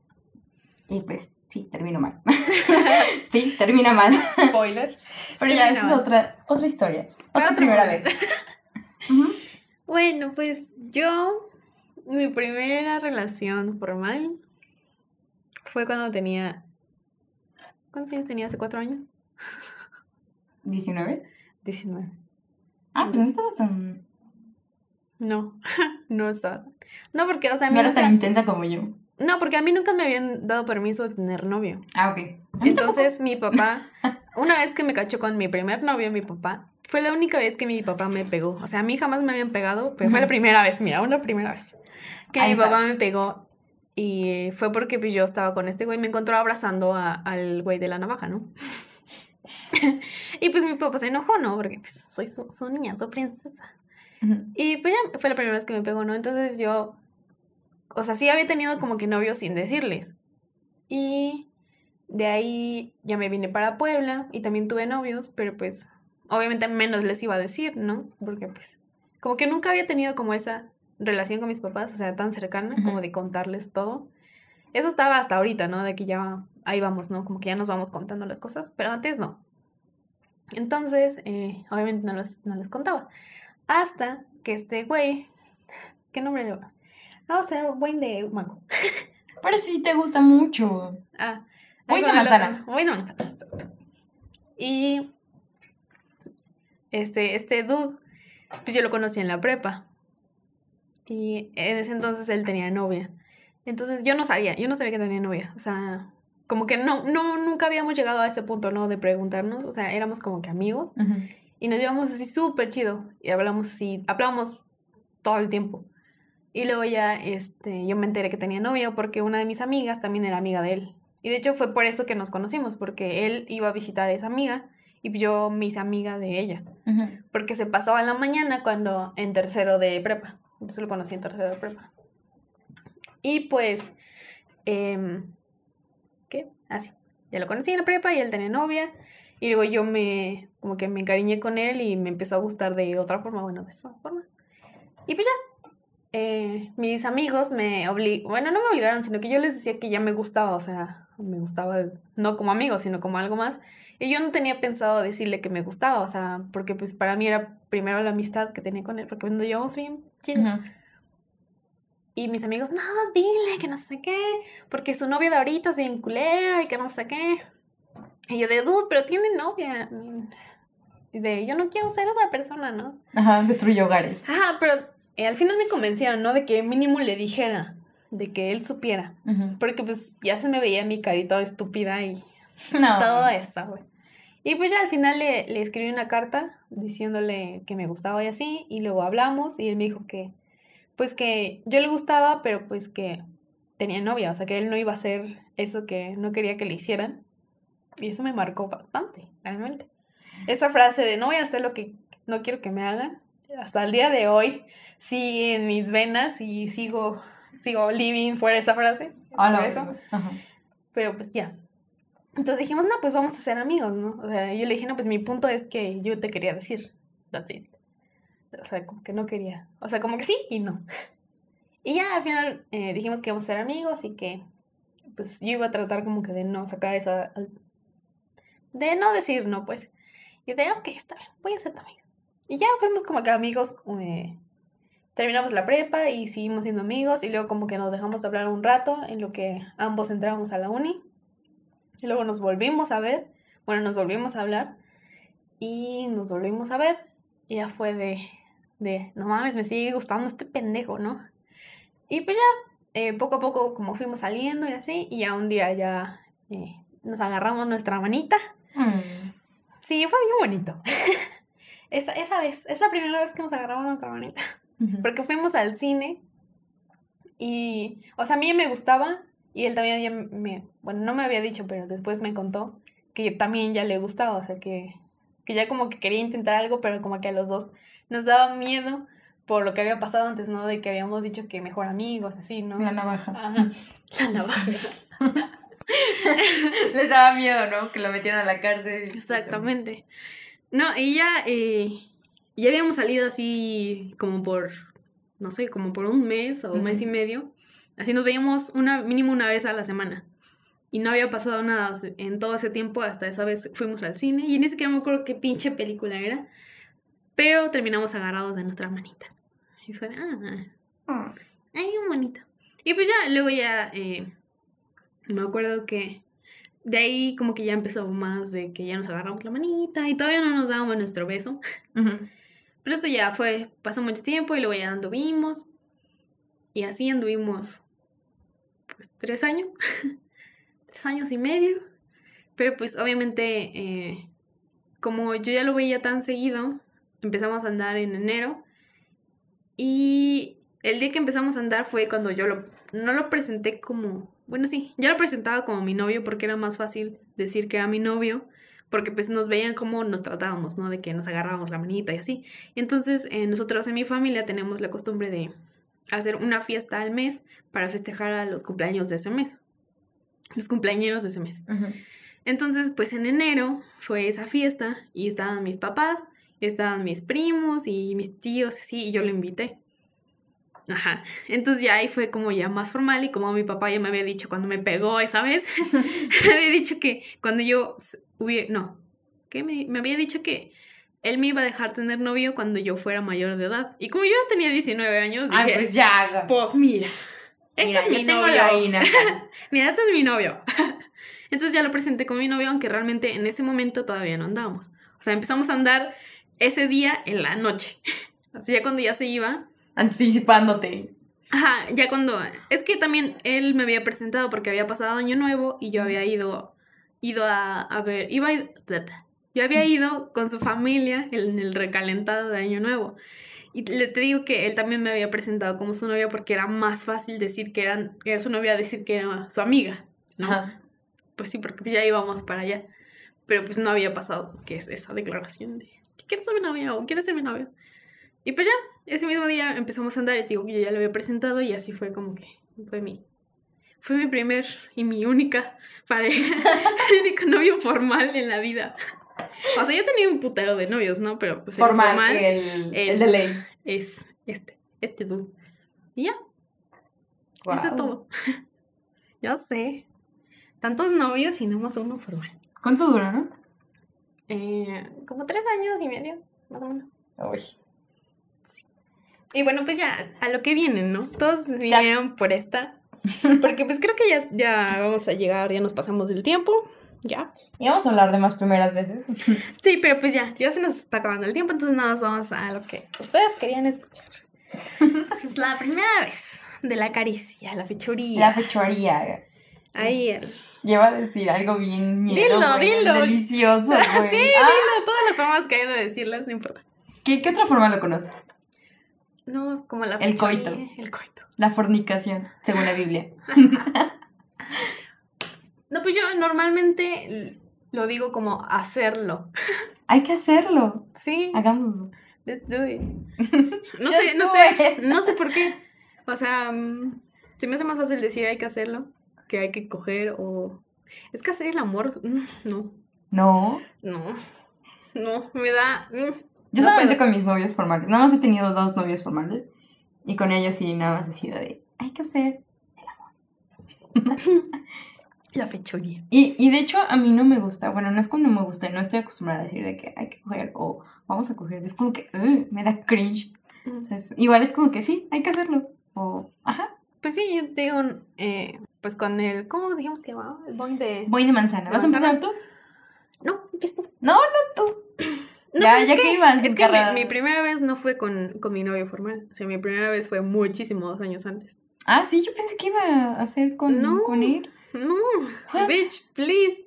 Y pues sí, terminó mal. sí, termina mal. Spoiler. Pero ya, esa es otra, otra historia. Otra primera vez. Bueno, pues yo, mi primera relación formal fue cuando tenía. ¿Cuántos años tenía? ¿Hace cuatro años? ¿19? 19. Ah, Sí. pues no estabas tan... No, no estaba. No, porque, o sea, mí No era tan intensa como yo. No, porque a mí nunca me habían dado permiso de tener novio. Ah, ok. Entonces mi papá, una vez que me cachó con mi primer novio, mi papá, fue la única vez que mi papá me pegó. O sea, a mí jamás me habían pegado, pero fue la primera vez, mira, una primera vez. Que Ahí mi está. papá me pegó y fue porque pues, yo estaba con este güey, me encontró abrazando a- al güey de la navaja, ¿no? y pues mi papá se enojó, ¿no? Porque pues, soy su, su niña, su princesa. Y pues ya fue la primera vez que me pegó, ¿no? Entonces yo, o sea, sí había tenido como que novios sin decirles. Y de ahí ya me vine para Puebla y también tuve novios, pero pues obviamente menos les iba a decir, ¿no? Porque pues como que nunca había tenido como esa relación con mis papás, o sea, tan cercana, como de contarles todo. Eso estaba hasta ahorita, ¿no? De que ya ahí vamos, ¿no? Como que ya nos vamos contando las cosas, pero antes no. Entonces, eh, obviamente no les, no les contaba. Hasta que este güey, ¿qué nombre le va? Ah, o sea, güey de mango. Pero sí te gusta mucho. Ah, ahí de manzana. Güey de manzana. Y este, este dude, pues yo lo conocí en la prepa. Y en ese entonces él tenía novia. Entonces yo no sabía, yo no sabía que tenía novia. O sea, como que no, no, nunca habíamos llegado a ese punto, ¿no? De preguntarnos. O sea, éramos como que amigos. Y nos llevamos así súper chido. Y hablamos así, hablábamos todo el tiempo. Y luego ya este, yo me enteré que tenía novio porque una de mis amigas también era amiga de él. Y de hecho fue por eso que nos conocimos, porque él iba a visitar a esa amiga y yo me hice amiga de ella. Ujú. Porque se pasó a la mañana cuando en tercero de prepa. Entonces lo conocí en tercero de prepa. Y pues, em, ¿qué? Así. ya lo conocí en la prepa y él tenía novia. Y luego yo me, como que me encariñé con él y me empezó a gustar de otra forma, bueno, de esa forma. Y pues ya, eh, mis amigos me obligaron, bueno, no me obligaron, sino que yo les decía que ya me gustaba, o sea, me gustaba no como amigo, sino como algo más. Y yo no tenía pensado decirle que me gustaba, o sea, porque pues para mí era primero la amistad que tenía con él, porque nos llevamos bien chido. Ujú. Y mis amigos, no, dile que no sé qué, porque su novia de ahorita es bien culera y que no sé qué. Y yo de, dude, pero tiene novia. Y de, yo no quiero ser esa persona, ¿no? Ajá, destruye hogares. Ajá, pero eh, al final me convencieron, ¿no? De que mínimo le dijera, de que él supiera. Ujú. Porque pues ya se me veía mi carita estúpida y No. todo eso, güey. Y pues ya al final le, le escribí una carta diciéndole que me gustaba y así, y luego hablamos y él me dijo que, pues que yo le gustaba, pero pues que tenía novia, o sea, que él no iba a hacer eso que no quería que le hicieran. Y eso me marcó bastante, realmente. Esa frase de no voy a hacer lo que no quiero que me hagan, hasta el día de hoy, sí en mis venas y sigo, sigo living por esa frase. Por eso. Pero pues ya. Entonces dijimos, no, pues vamos a ser amigos, ¿no? O sea, yo le dije, no, pues mi punto es que yo te quería decir. That's it. O sea, como que no quería. O sea, como que sí y no. Y ya al final eh, dijimos que íbamos a ser amigos y que pues yo iba a tratar como que de no sacar esa... De no decir no, pues. Y de, ok, está bien, voy a ser tu amiga. Y ya fuimos como que amigos. Eh, terminamos la prepa y seguimos siendo amigos. Y luego como que nos dejamos hablar un rato en lo que ambos entramos a la uni. Y luego nos volvimos a ver. Bueno, nos volvimos a hablar. Y nos volvimos a ver. Y ya fue de, de, no mames, me sigue gustando este pendejo, ¿no? Y pues ya, eh, poco a poco como fuimos saliendo y así. Y ya un día ya eh, nos agarramos nuestra manita. Mm. Sí, fue bien bonito. esa, esa vez, esa primera vez que nos agarramos nuestra manita. Porque fuimos al cine y, o sea, a mí me gustaba y él también ya me, bueno, no me había dicho, pero después me contó que también ya le gustaba, o sea, que, que ya como que quería intentar algo, pero como que a los dos nos daba miedo por lo que había pasado antes, ¿no? De que habíamos dicho que mejor amigos, así, ¿no? La navaja. Ajá. La navaja. Les daba miedo, ¿no? Que lo metieran a la cárcel. Exactamente. No, y ya, eh, ya habíamos salido así como por, no sé, como por un mes o un mes y medio. Así nos veíamos una, mínimo una vez a la semana. Y no había pasado nada en todo ese tiempo, hasta esa vez fuimos al cine. Y ni siquiera me acuerdo qué pinche película era. Pero terminamos agarrados de nuestra manita. Y fue, ah, ah. ay, qué bonito. Y pues ya, luego ya eh, me acuerdo que de ahí como que ya empezó más de que ya nos agarramos la manita y todavía no nos dábamos nuestro beso. Pero eso ya fue, pasó mucho tiempo y luego ya anduvimos. Y así anduvimos pues tres años, tres años y medio. Pero pues obviamente eh, como yo ya lo veía tan seguido, empezamos a andar en enero. Y el día que empezamos a andar fue cuando yo lo, no lo presenté como bueno, sí, ya lo presentaba como mi novio porque era más fácil decir que era mi novio, porque pues nos veían como nos tratábamos, ¿no? De que nos agarrábamos la manita y así. Entonces, eh, nosotros en mi familia tenemos la costumbre de hacer una fiesta al mes para festejar a los cumpleaños de ese mes, los cumpleaños de ese mes. Entonces, pues en enero fue esa fiesta y estaban mis papás, estaban mis primos y mis tíos, así, y yo lo invité. Ajá. Entonces ya ahí fue como ya más formal y como mi papá ya me había dicho cuando me pegó esa vez, me había dicho que cuando yo hubiera, no, que me, me, había dicho que él me iba a dejar tener novio cuando yo fuera mayor de edad. Y como yo tenía 19 años, dije, Ay, pues ya. Pues mira, este es mi novio. mira, este es mi novio. Entonces ya lo presenté con mi novio, aunque realmente en ese momento todavía no andábamos. O sea, empezamos a andar ese día en la noche. Así ya cuando ya se iba, anticipándote. Ajá, ya cuando... Es que también él me había presentado porque había pasado Año Nuevo y yo había ido, ido a, a ver... Iba yo había ido con su familia en el recalentado de Año Nuevo. Y le te digo que él también me había presentado como su novia porque era más fácil decir que, eran, era su novia decir que era su amiga, ¿no? Pues sí, porque ya íbamos para allá. Pero pues no había pasado que es esa declaración de ¿quieres ser mi novia o quieres ser mi novio? Y pues ya, ese mismo día empezamos a andar y digo que yo ya lo había presentado y así fue como que fue mi, fue mi primer y mi única pareja, mi único novio formal en la vida. O sea, yo tenía un putero de novios, ¿no? Pero pues formal, el formal, el, el, de ley. Es este, este dude. Y ya. Eso es todo. yo sé. Tantos novios y no más uno formal. ¿Cuánto duró, no? Eh, como tres años y medio, más o menos. Uy. Y bueno, pues ya, a lo que vienen, ¿no? Todos vinieron por esta. Porque pues creo que ya, ya vamos a llegar, ya nos pasamos del tiempo. Ya. Y vamos a hablar de más primeras veces. Sí, pero pues ya, ya se nos está acabando el tiempo, entonces nada más vamos a lo que ustedes querían escuchar. Pues la primera vez de la caricia, la fechoría. La fechoría. Ahí el... Lleva a decir algo bien miedo, dilo, dilo. delicioso, güey. sí, ah. dilo, todas las formas que hay de decirlas, no importa. ¿Qué, qué otra forma lo conoces? No, como la El coito. El coito. La fornicación, según la Biblia. No, pues yo normalmente lo digo como hacerlo. Hay que hacerlo. Sí, Hagámoslo. let's do it. No sé, no sé, no sé por qué. O sea, mm, se me hace más fácil decir hay que hacerlo que hay que coger o... Es que hacer el amor, mm, no, No. no, no, me da... Yo no solamente puedo. con mis novios formales. Nada más he tenido dos novios formales. Y con ellos sí, nada más ha sido de. Hay que hacer. La fechoría. Y, y de hecho, a mí no me gusta. Bueno, no es no me gusta. No estoy acostumbrada a decir de que hay que coger o vamos a coger. Es como que "Ugh", me da cringe. Mm. O sea, es- igual es como que sí, hay que hacerlo. O, ajá, Pues sí, yo te digo, eh, pues con el... ¿Cómo dijimos que llamaba? El boing de... voy de manzana. ¿Vas a empezar tú? No, ¿viste? No, no tú. No, ya, que, ibas. Es que mi, mi primera vez no fue con, con mi novio formal. O sea, mi primera vez fue muchísimos años antes. Ah, sí, yo pensé que iba a hacer con, No. con él. No, What? bitch, please.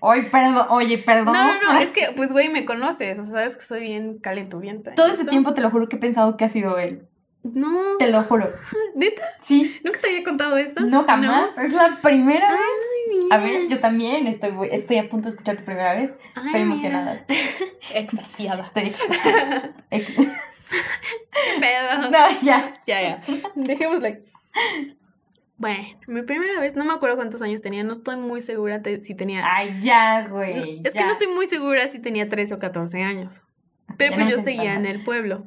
Oye, perdón, oye, perdón. No, no, no, es que, pues, güey, me conoces. O sea, sabes que soy bien calenturienta. Todo ese tiempo te lo juro que he pensado que ha sido él. No, Te lo juro. ¿neta? Sí. ¿Nunca te había contado esto? No, jamás. Es la primera vez. A ver, yo también estoy, estoy a punto de escuchar tu primera vez. Ay, Estoy emocionada. Extasiada. Estoy ex- ex- ¿Qué pedo? No, ya. Ya, ya. Dejémoslo ahí. Bueno, mi primera vez, no me acuerdo cuántos años tenía, no estoy muy segura te- si tenía... Ay, ya, No, güey. es que no estoy muy segura si tenía 13 o 14 años. Pero Ya pues no yo seguía en el pueblo.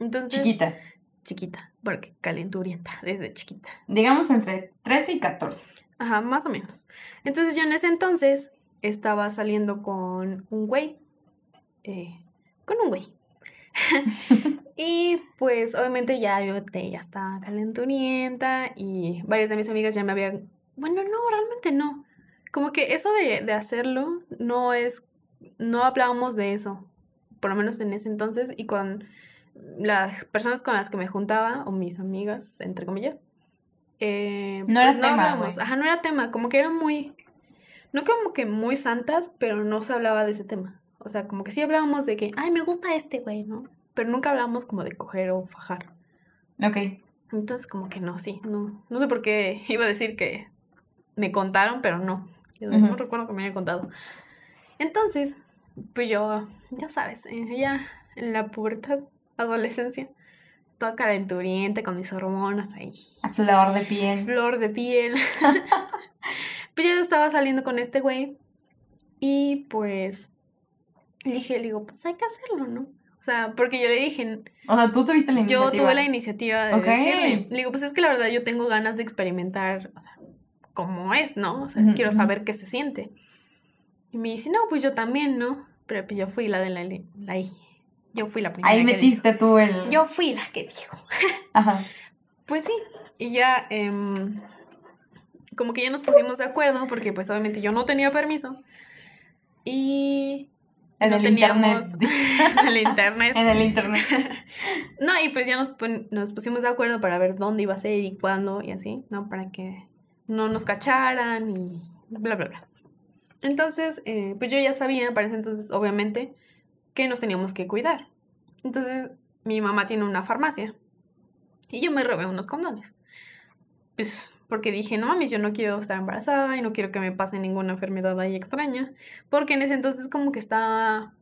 Entonces... Chiquita. Chiquita, porque calenturienta, desde chiquita. Digamos entre 13 y 14. Ajá, más o menos. Entonces yo en ese entonces estaba saliendo con un güey. eh, con un güey. y pues obviamente ya yo te, ya estaba calenturienta y varias de mis amigas ya me habían... Bueno, no, realmente no. Como que eso de, de hacerlo no es... No hablábamos de eso, por lo menos en ese entonces, y con las personas con las que me juntaba, o mis amigas, entre comillas, eh, No era pues tema, hablábamos. güey. Ajá, no era tema, como que eran muy, no como que muy santas, pero no se hablaba de ese tema. O sea, como que sí hablábamos de que, ay, me gusta este güey, ¿no? Pero nunca hablábamos como de coger o fajar. Ok. Entonces, como que no, sí, no. No sé por qué iba a decir que me contaron, pero no. Yo no recuerdo que me hayan contado. Entonces, pues yo, ya sabes, eh, ya en la pubertad, adolescencia, toda calenturienta con mis hormonas ahí, A flor de piel. flor de piel. pues ya estaba saliendo con este güey y pues dije, le digo, pues hay que hacerlo, ¿no? O sea, porque yo le dije, O sea, tú tuviste la iniciativa. yo tuve la iniciativa de decirle. Le digo, pues es que la verdad yo tengo ganas de experimentar, o sea, cómo es, ¿no? O sea, quiero saber qué se siente. Y me dice, no, pues yo también, ¿no? Pero pues yo fui la de la... la yo fui la primera Ahí que metiste tú el. Yo fui la que dijo. Ajá. Pues sí, y ya, em, como que ya nos pusimos de acuerdo, porque pues obviamente yo no tenía permiso. Y En no el teníamos internet. el internet. en el internet. No, y pues ya nos, nos pusimos de acuerdo para ver dónde iba a ser y cuándo y así, ¿no? Para que no nos cacharan y bla, bla, bla. Entonces, eh, pues yo ya sabía para ese entonces, obviamente, que nos teníamos que cuidar. Entonces, mi mamá tiene una farmacia y yo me robé unos condones. Pues porque dije, no mames, yo no quiero estar embarazada y no quiero que me pase ninguna enfermedad ahí extraña. Porque en ese entonces como que estaba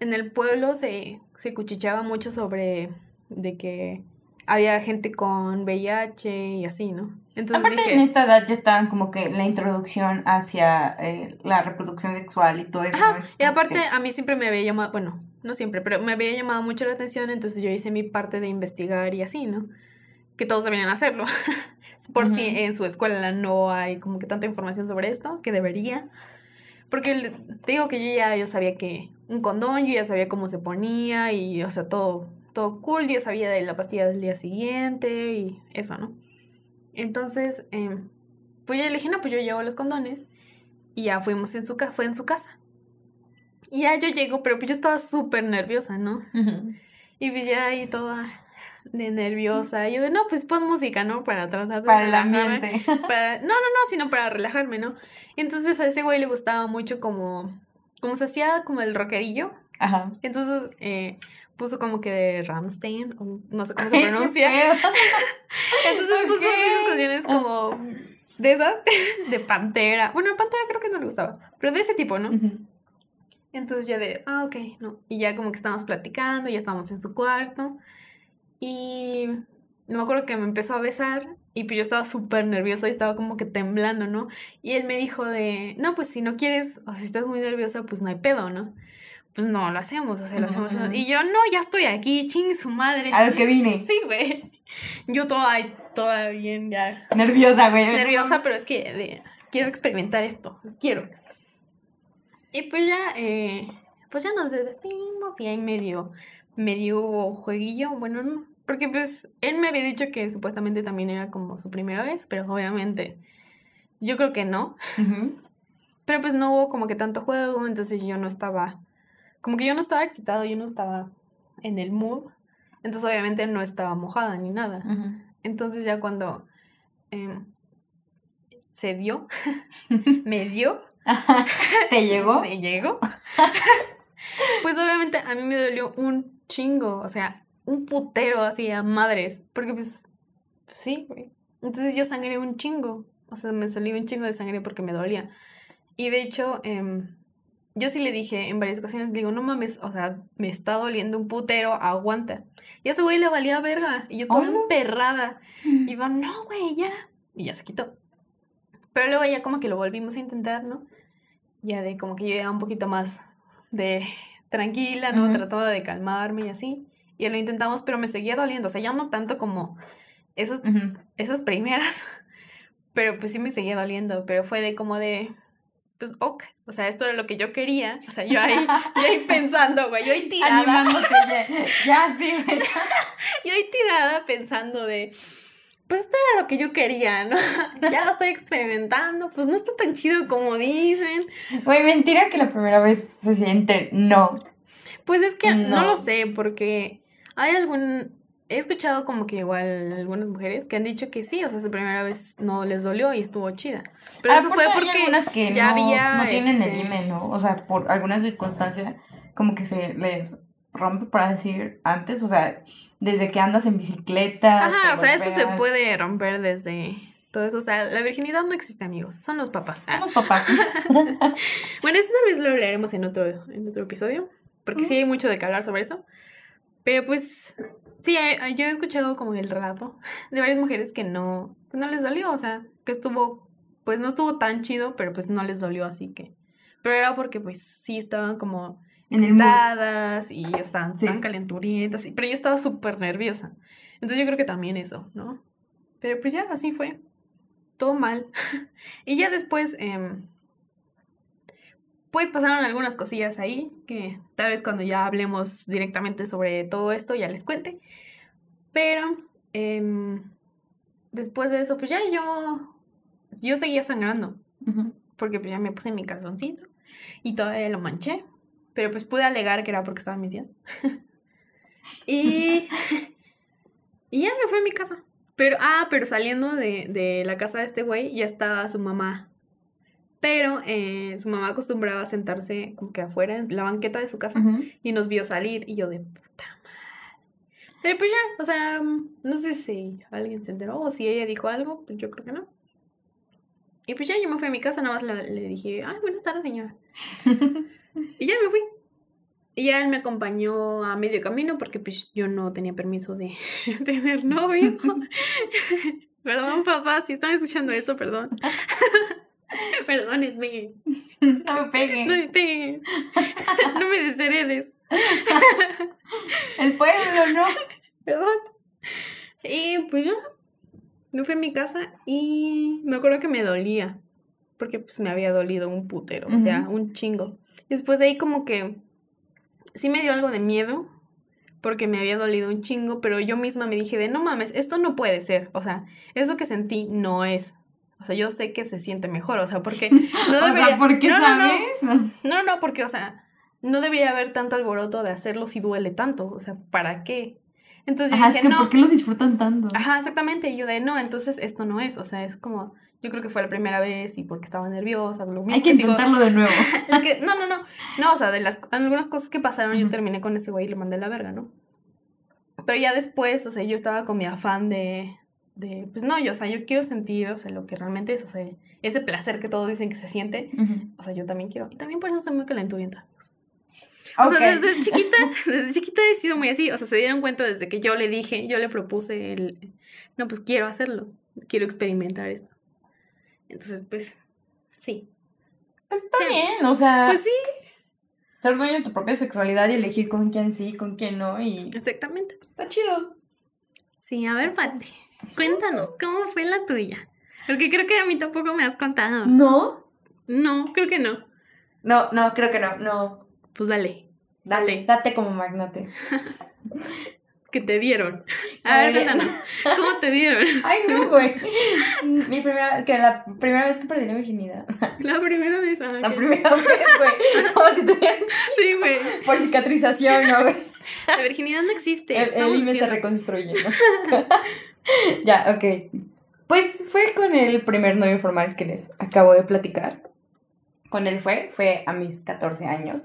en el pueblo se, se cuchicheaba mucho sobre de que había gente con VIH y así, ¿no? Entonces Aparte, dije, en esta edad ya estaban como que la introducción hacia eh, la reproducción sexual y todo eso. Ajá, y aparte a mí siempre me había llamado, bueno, no siempre, pero me había llamado mucho la atención, entonces yo hice mi parte de investigar y así, ¿no? Que todos deberían hacerlo. Por si Ujú. en su escuela no hay como que tanta información sobre esto, que debería. Porque te digo que yo ya yo sabía que un condón, yo ya sabía cómo se ponía y, o sea, todo, todo cool, yo sabía de la pastilla del día siguiente y eso, ¿no? Entonces, em, pues yo le dije, no, pues yo llevo los condones y ya fuimos en su casa, fue en su casa. Y ya yo llego, pero pues yo estaba súper nerviosa, ¿no? Y pues ya ahí toda de nerviosa. Y yo de, no, pues pon música, ¿no? Para tratar de Para el ambiente. Para- No, no, no, sino para relajarme, ¿no? Entonces a ese güey le gustaba mucho como, como se hacía como el rockerillo. Ajá. Entonces, eh, puso como que de Ramstein, o no sé cómo se pronuncia. Entonces puso esas canciones como de esas, de Pantera. Bueno, Pantera creo que no le gustaba, pero de ese tipo, ¿no? Entonces ya de, ah, ok, no. Y ya como que estábamos platicando, ya estábamos en su cuarto. Y no me acuerdo que me empezó a besar y pues yo estaba súper nerviosa y estaba como que temblando, ¿no? Y él me dijo de, no, pues si no quieres, o si estás muy nerviosa, pues no hay pedo, ¿no? Pues no, lo hacemos, o sea, lo hacemos. Y yo, no, ya estoy aquí, ching su madre. A lo que vine. Sí, güey. Yo toda, toda bien, ya. Nerviosa, güey. Nerviosa, pero es que quiero experimentar esto, quiero. Y pues ya, eh, pues ya nos desvestimos y hay medio, medio jueguillo, bueno, no, porque pues él me había dicho que supuestamente también era como su primera vez, pero obviamente yo creo que no. Pero pues no hubo como que tanto juego, entonces yo no estaba, como que yo no estaba excitado, yo no estaba en el mood, entonces obviamente no estaba mojada ni nada. Entonces ya cuando em, se dio, me dio, ¿te llegó? me llegó. pues obviamente a mí me dolió un chingo, o sea, un putero así a madres. Porque pues, sí, güey. Entonces yo sangré un chingo. O sea, me salió un chingo de sangre porque me dolía. Y de hecho, em, yo sí le dije en varias ocasiones, digo, no mames, o sea, me está doliendo un putero, aguanta. Y a ese güey le valía verga. Y yo toda oh. emperrada. Y va, no, güey, ya. Y ya se quitó. Pero luego ya como que lo volvimos a intentar, ¿no? Ya de como que yo ya un poquito más de tranquila, ¿no? Trataba de calmarme y así y lo intentamos, pero me seguía doliendo, o sea, ya no tanto como esas, esas primeras, pero pues sí me seguía doliendo, pero fue de como de, pues ok, o sea, esto era lo que yo quería, o sea, yo ahí, yo ahí pensando, güey, yo ahí tirada. Animándote, ya, ya sí, güey. yo ahí tirada pensando de, pues esto era lo que yo quería, ¿no? ya lo estoy experimentando, pues no está tan chido como dicen. Güey, mentira que la primera vez se siente no. Pues es que no lo sé, porque hay algún... He escuchado como que igual algunas mujeres que han dicho que sí, o sea, su primera vez no les dolió y estuvo chida. Pero eso fue porque que ya había... No tienen el este ¿no? O sea, por alguna circunstancia como que se les rompe, para decir, antes, o sea, desde que andas en bicicleta. Ajá, o sea, eso se puede romper desde todo eso. O sea, la virginidad no existe, amigos. Son los papás. Son los papás. bueno, eso tal vez lo hablaremos en otro, en otro episodio. Porque sí hay mucho de que hablar sobre eso. Pero pues, sí, yo he escuchado como el relato de varias mujeres que no, no les dolió, o sea, que estuvo, pues no estuvo tan chido, pero pues no les dolió, así que. Pero era porque pues sí estaban como excitadas y estaban tan calenturientas, pero yo estaba súper nerviosa. Entonces yo creo que también eso, ¿no? Pero pues ya, así fue. Todo mal. y ya después, eh, pues pasaron algunas cosillas ahí que tal vez cuando ya hablemos directamente sobre todo esto ya les cuente. Pero em, después de eso, pues ya yo, yo seguía sangrando. Porque pues ya me puse mi calzoncito y todavía lo manché. Pero pues pude alegar que era porque estaba mis días. y, y ya me fui a mi casa. Pero, ah, pero saliendo de, de la casa de este güey, ya estaba su mamá pero eh, su mamá acostumbraba a sentarse como que afuera en la banqueta de su casa y nos vio salir y yo de puta madre. Pero pues ya, o sea, no sé si alguien se enteró o si ella dijo algo, pues yo creo que no. Y pues ya yo me fui a mi casa, nada más le, dije, ay, buenas tardes, señora. y ya me fui. Y ya él me acompañó a medio camino porque pues yo no tenía permiso de tener novio. perdón, papá, si están escuchando esto, perdón. Perdónenme. No me peguen. No me peguen. No me desheredes. El pueblo, ¿no? Perdón. Y pues yo me fui a mi casa y me acuerdo que me dolía. Porque pues me había dolido un putero, o sea, un chingo. Después de ahí como que sí me dio algo de miedo porque me había dolido un chingo, pero yo misma me dije de no mames, esto no puede ser. O sea, eso que sentí no es. O sea, yo sé que se siente mejor, o sea, porque no debería... ¿por qué sabes? No, no, porque, o sea, no debería haber tanto alboroto de hacerlo si duele tanto, o sea, ¿para qué? Entonces yo dije, no. ¿por qué lo disfrutan tanto? Ajá, exactamente, y yo de, no, entonces esto no es, o sea, es como, Yo creo que fue la primera vez y porque estaba nerviosa. Lo Hay que intentarlo de nuevo. que, no, no, no. No, o sea, de las algunas cosas que pasaron, yo terminé con ese güey y le mandé la verga, ¿no? Pero ya después, o sea, yo estaba con mi afán de, de, pues no, yo, o sea, yo quiero sentir, o sea, lo que realmente es, o sea, ese placer que todos dicen que se siente, o sea, yo también quiero. Y también por eso soy muy calenturienta. O sea, desde chiquita, desde chiquita he sido muy así, o sea, se dieron cuenta desde que yo le dije, yo le propuse el, no, pues quiero hacerlo, quiero experimentar esto. Entonces, pues, sí. Pues está bien, o sea. Pues sí. Ser dueño de tu propia sexualidad y elegir con quién sí, con quién no. Y. Exactamente. Está chido. Sí, a ver, Pati, cuéntanos, ¿cómo fue la tuya? Porque creo que a mí tampoco me has contado. ¿No? No, creo que no. No, no, creo que no, no. Pues dale. Dale. Date como magnate. que te dieron. A ver, cuéntanos, ¿cómo te dieron? Ay, no, güey. Mi primera, que la primera vez que perdí la virginidad. La primera vez, ah, La primera vez, güey. Como si tuvieran. Sí, güey. Por cicatrización, ¿no, güey? La virginidad no existe. El, el se reconstruye, ¿no? ya, ok. Pues fue con el primer novio formal que les acabo de platicar. Con él fue, fue a mis 14 años.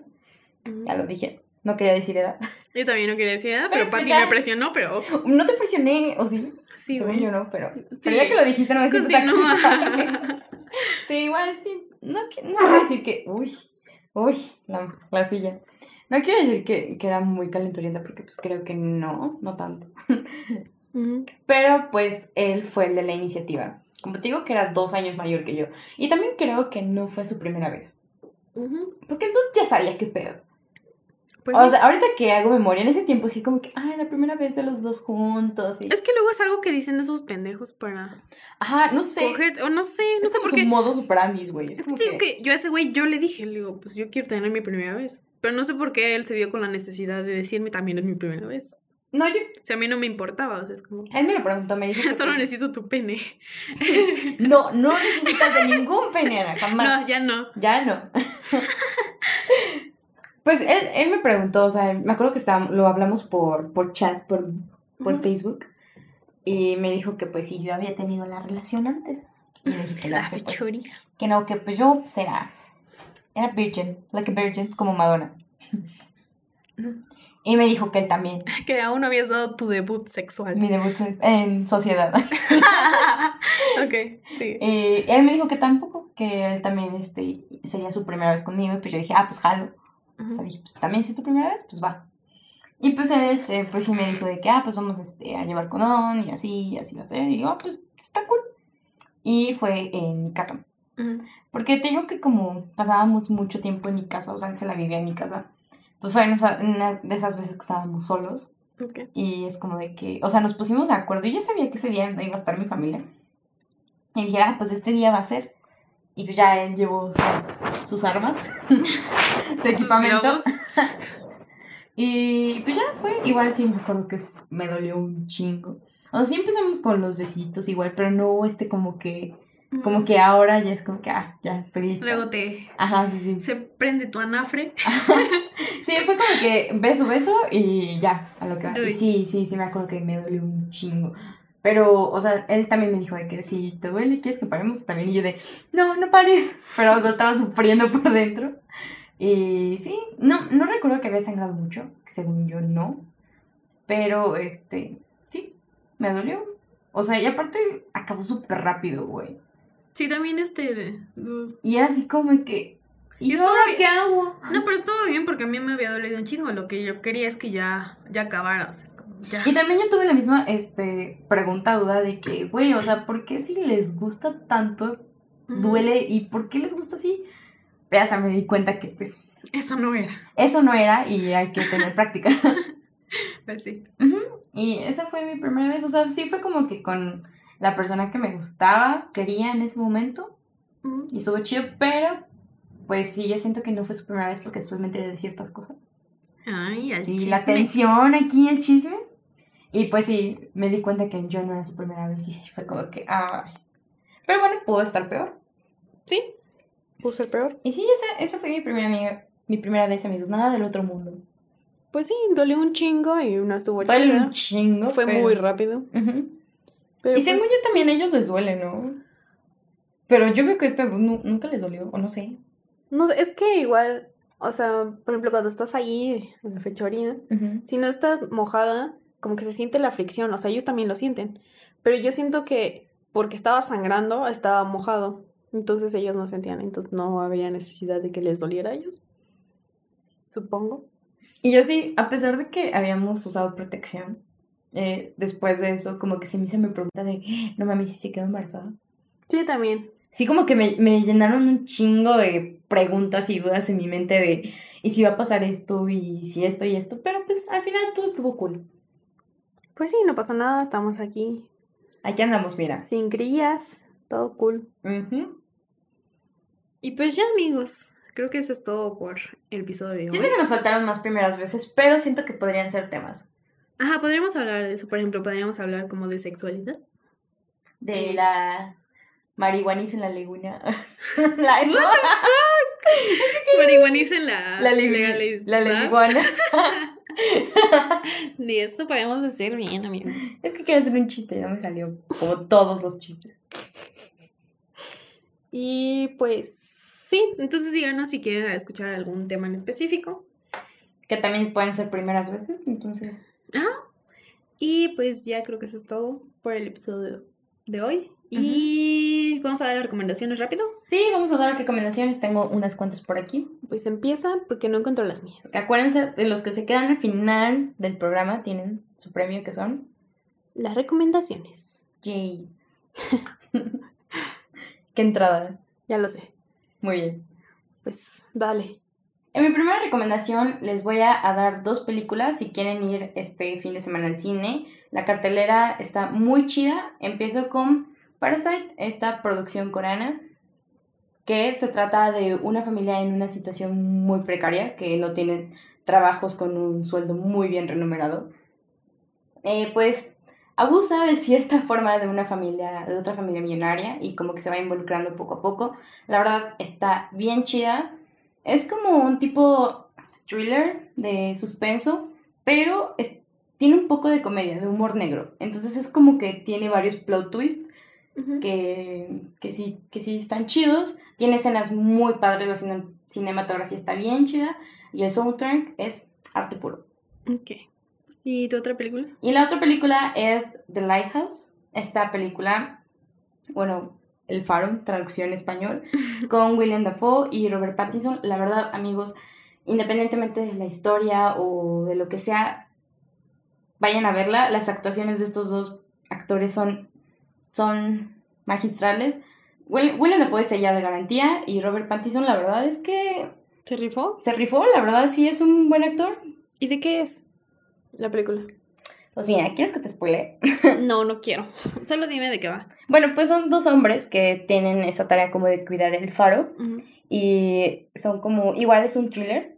Ya lo dije. No quería decir edad. Yo también no quería decir edad, pero, Pati me presionó, pero... No te presioné, ¿o sí? Sí, güey. Yo no, pero... Pero ya que lo dijiste, no me siento tan Sí, igual, sí. No, no quiero decir que... Uy, uy, la, la silla. No quiero decir que, que, era muy calenturienta, porque pues creo que no, no tanto. Pero pues él fue el de la iniciativa. Como te digo que era dos años mayor que yo. Y también creo que no fue su primera vez. Porque él ya sabía qué pedo. Pues o sea, ahorita que hago memoria, en ese tiempo sí como que, ay, la primera vez de los dos juntos. Es que luego es algo que dicen esos pendejos para... Ajá, no sé. o no sé, no sé por qué. Es modo superandis, güey. Es, como que... que... yo a ese güey, yo le dije, le digo, pues yo quiero tener mi primera vez. Pero no sé por qué él se vio con la necesidad de decirme también es mi primera vez. No, yo... O sea, a mí no me importaba, o sea, es como... Él me lo preguntó, me dijo... Solo necesito tu pene. no, no necesitas de ningún pene, Ana, jamás. No, ya no. Ya no. Pues él, él me preguntó, o sea, me acuerdo que estábamos, lo hablamos por, por chat, por, por Facebook, y me dijo que pues sí, yo había tenido la relación antes. Y me dije que la pues, que no, que pues yo pues, era, era virgin, like a virgin, como Madonna. Y me dijo que él también. Que aún no habías dado tu debut sexual. Mi debut en sociedad. ok, sí. Y él me dijo que tampoco, que él también este, sería su primera vez conmigo. Y pues yo dije, ah, pues jalo. O sea, dije, pues también si es tu primera vez, pues va. Y pues él, este, pues sí me dijo de que, ah, pues vamos este, a llevar condón y así, y así va a ser. Y yo, ah, pues está cool. Y fue en mi casa. Porque te digo que como pasábamos mucho tiempo en mi casa, o sea, él se la vivía en mi casa, pues fue una de esas veces que estábamos solos. Y es como de que, o sea, nos pusimos de acuerdo. Y yo sabía que ese día iba a estar mi familia. Y dije, ah, pues este día va a ser. Y pues ya él llevó sus armas, su equipamiento. y pues ya fue. Igual sí me acuerdo que me dolió un chingo. O sea, sí empezamos con los besitos igual, pero no este como que... Como que ahora ya es como que, ah, ya estoy lista. Luego te... Ajá, sí, sí. Se prende tu anafre. sí, fue como que beso, beso y ya, a lo que va. sí, sí, sí me acuerdo que me dolió un chingo. Pero, o sea, él también me dijo de que si te duele, ¿quieres que paremos? También, y yo de, no, no pares. Pero lo estaba sufriendo por dentro. Y sí, no, no recuerdo que había sangrado mucho, según yo no. Pero, este, sí, me dolió. O sea, y aparte acabó súper rápido, güey. Sí, también este... Y así como que... ¿Y, ¿Y qué hago? No, pero estuvo bien porque a mí me había dolido un chingo. Lo que yo quería es que ya, ya acabara. O sea, y también yo tuve la misma este, pregunta, duda de que, güey, o sea, ¿por qué si les gusta tanto duele y por qué les gusta así? Pero hasta me di cuenta que, pues... Eso no era. Eso no era y hay que tener práctica. pues sí. Y esa fue mi primera vez, o sea, sí fue como que con la persona que me gustaba, quería en ese momento. Y estuvo chido, pero pues sí, yo siento que no fue su primera vez porque después me enteré de ciertas cosas. Ay, Y la tensión aquí, el chisme. Y pues sí, me di cuenta que yo no era su primera vez y sí fue como que, ay. Pero bueno, pudo estar peor. Sí, pudo ser peor. Y sí, esa, esa fue mi primera amiga, mi primera vez, amigos, nada del otro mundo. Pues sí, dolió un chingo y una estuvo Dolió un chingo. Fue muy rápido. Y según pues yo también a ellos les duele, ¿no? Pero yo veo que este nu- nunca les dolió, o no sé. No sé, es que igual, o sea, por ejemplo, cuando estás ahí en la fechoría, Ujú. si no estás mojada, como que se siente la fricción, o sea, ellos también lo sienten. Pero yo siento que porque estaba sangrando, estaba mojado. Entonces ellos no sentían, entonces no habría necesidad de que les doliera a ellos. Supongo. Y yo sí, a pesar de que habíamos usado protección, eh, después de eso, como que sí me hice mi pregunta de, no mames, ¿sí se quedó embarazada? Sí, también. Sí, como que me, me llenaron un chingo de preguntas y dudas en mi mente de, ¿y si va a pasar esto? ¿Y si esto y esto? Pero pues al final todo estuvo cool. Pues sí, no pasa nada, estamos aquí Aquí andamos, mira. sin crías, todo cool. Y pues ya, amigos, creo que eso es todo por el episodio de hoy. Siento que nos faltaron más primeras veces, pero siento que podrían ser temas. Ajá, podríamos hablar de eso, por ejemplo, podríamos hablar como de sexualidad. De la marihuanis en la laguna. la, Marihuanicen la, la, legu- legaliz- la ¿verdad? leguana. Ni eso podemos decir bien, amigos. Es que quiero hacer un chiste, no me salió. Como todos los chistes. Y pues sí, entonces díganos si quieren escuchar algún tema en específico. Que también pueden ser primeras veces, entonces. Y pues ya creo que eso es todo por el episodio de hoy. Y vamos a dar las recomendaciones rápido. Sí, vamos a dar recomendaciones. Tengo unas cuantas por aquí. Pues empieza porque no encuentro las mías. Acuérdense de los que se quedan al final del programa, tienen su premio que son. Las recomendaciones. Yay. Qué entrada. Ya lo sé. Muy bien. Pues dale. En mi primera recomendación les voy a, dar dos películas si quieren ir este fin de semana al cine. La cartelera está muy chida. Empiezo con Parasite, esta producción coreana que se trata de una familia en una situación muy precaria, que no tienen trabajos con un sueldo muy bien remunerado. Eh, pues abusa de cierta forma de una familia, de otra familia millonaria y como que se va involucrando poco a poco. La verdad está bien chida. Es como un tipo thriller de suspenso, pero es- tiene un poco de comedia, de humor negro. Entonces es como que tiene varios plot twists que, que, sí, que sí están chidos. Tiene escenas muy padres, la cine- cinematografía está bien chida y el soundtrack es arte puro. Ok. ¿Y tu otra película? Y la otra película es The Lighthouse. Esta película, bueno, El Faro, traducción en español, con William Dafoe y Robert Pattinson. La verdad, amigos, independientemente de la historia o de lo que sea, vayan a verla. Las actuaciones de estos dos actores son, son magistrales. Will- William Dafoe es ella de garantía y Robert Pattinson, la verdad es que ¿Se rifó? se rifó. La verdad, sí es un buen actor. ¿Y de qué es la película? Pues mira, ¿quieres que te spoile? no, no quiero. Solo dime de qué va. Bueno, pues son dos hombres que tienen esa tarea como de cuidar el faro y son como, igual es un thriller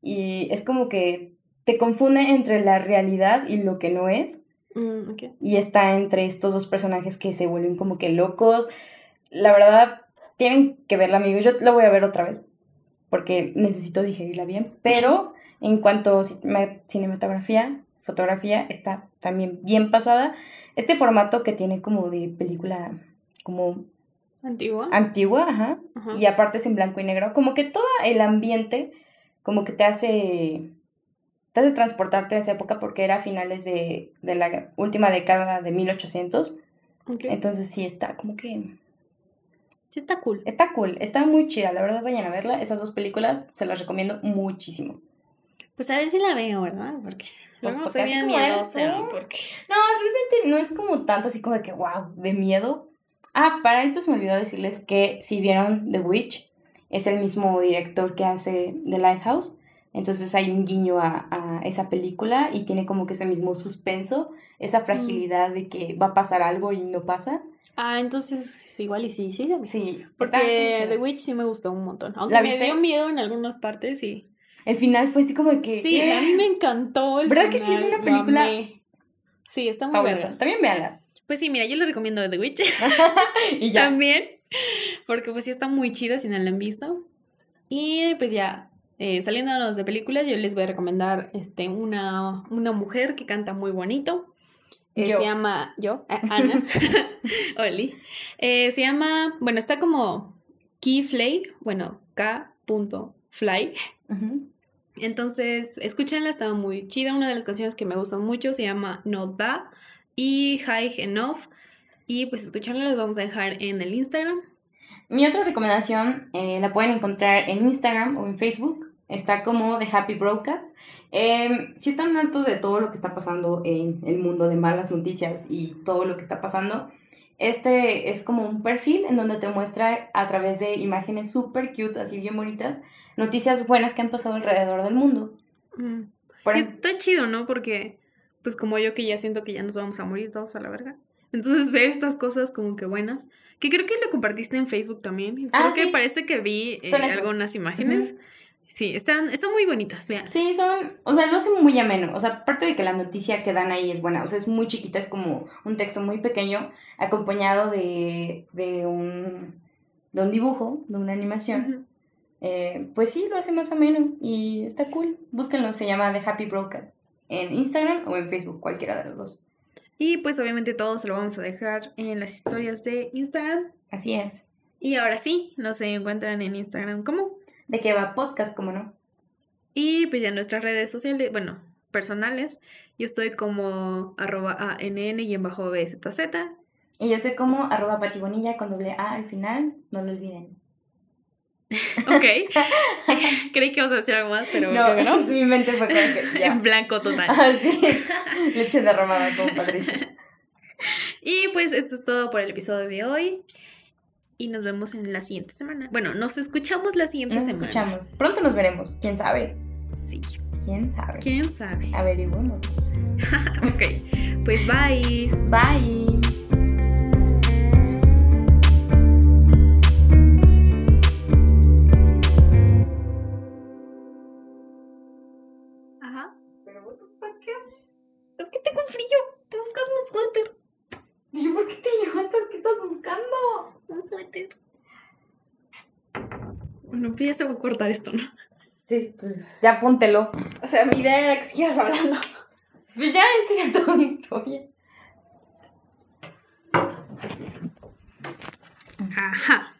y es como que te confunde entre la realidad y lo que no es Mm, y está entre estos dos personajes que se vuelven como que locos. La verdad, tienen que verla, amigos. Yo la voy a ver otra vez porque necesito digerirla bien, pero en cuanto a cine- cinematografía, fotografía, está también bien pasada. Este formato que tiene como de película como ¿Antigua? antigua, ajá, Ajá. y aparte es en blanco y negro, como que todo el ambiente como que te hace te hace transportarte a esa época porque era a finales de, de la última década de 1800, Ok. entonces sí está como que Sí está cool. está cool, está muy chida, la verdad vayan a verla, esas dos películas se las recomiendo muchísimo. Pues a ver si la veo, ¿verdad? Porque Pues, soy bien miedosa. Porque... No, realmente no es como tanto así como de que, wow, de miedo. Ah, para esto se me olvidó decirles que si vieron The Witch, es el mismo director que hace The Lighthouse. Entonces hay un guiño a, a esa película y tiene como que ese mismo suspenso, esa fragilidad de que va a pasar algo y no pasa. Ah, entonces igual y sí, sí. Sí, Porque The. Witch sí me gustó un montón. Aunque ¿La me viste? dio miedo en algunas partes, sí. El final fue así como de que... Sí, a mí me encantó el ¿Verdad que sí es una película. Sí, está muy vergas. También véanla. Pues sí, mira, yo le recomiendo The Witch y ya. también. Porque pues sí está muy chida si no la han visto. Y pues ya, eh, saliéndonos de películas, yo les voy a recomendar este, una, una mujer que canta muy bonito. eh, se llama, yo, a- Ana, Oli, Eh, se llama, bueno, está como Keyflay, bueno, K.fly. Ujú. Entonces, escúchenla, estaba muy chida. Una de las canciones que me gustan mucho se llama No Da y High Enough. Y pues escucharla las vamos a dejar en el Instagram. Mi otra recomendación eh, la pueden encontrar en Instagram o en Facebook. Está como The Happy Broadcast. Eh, si están hartos de todo lo que está pasando en el mundo de malas noticias y todo lo que está pasando, este es como un perfil en donde te muestra a través de imágenes súper cute, así bien bonitas, noticias buenas que han pasado alrededor del mundo. Mm. Por está chido, ¿no? Porque, pues como yo que ya siento que ya nos vamos a morir todos a la verga. Entonces ver estas cosas como que buenas. Que creo que lo compartiste en Facebook también. Creo Ah, que sí. parece que vi eh, algunas imágenes. Sí, están, están muy bonitas, vean. Sí, son, o sea, lo hacen muy ameno. O sea, aparte de que la noticia que dan ahí es buena, o sea, es muy chiquita, es como un texto muy pequeño, acompañado de, de, un, de un dibujo, de una animación. Eh, pues sí, lo hace más ameno y está cool. Búsquenlo, se llama The Happy Broadcast en Instagram o en Facebook, cualquiera de los dos. Y pues obviamente todo se lo vamos a dejar en las historias de Instagram. Así es. Y ahora sí, nos encuentran en Instagram como. ¿De qué va podcast, como no? Y pues ya en nuestras redes sociales, bueno, personales, yo estoy como arroba ANN y en bajo BZZ. Y yo soy como arroba patibonilla con doble A al final, no lo olviden. Ok. Creí que ibas a decir algo más, pero no, no. mi mente fue como que ya. En blanco total. Ah, sí. Leche derramada como Patricia. Y pues esto es todo por el episodio de hoy. Y nos vemos en la siguiente semana. Bueno, nos escuchamos la siguiente Nos semana. escuchamos. Pronto nos veremos. ¿Quién sabe? Sí. ¿Quién sabe? ¿Quién sabe? Averiguemos. ok. Pues bye. Bye. Pues ya se va a cortar esto, ¿no? Sí, pues ya póntelo. O sea, mi idea era que sigas hablando. Pues ya esa era toda mi historia. Ajá.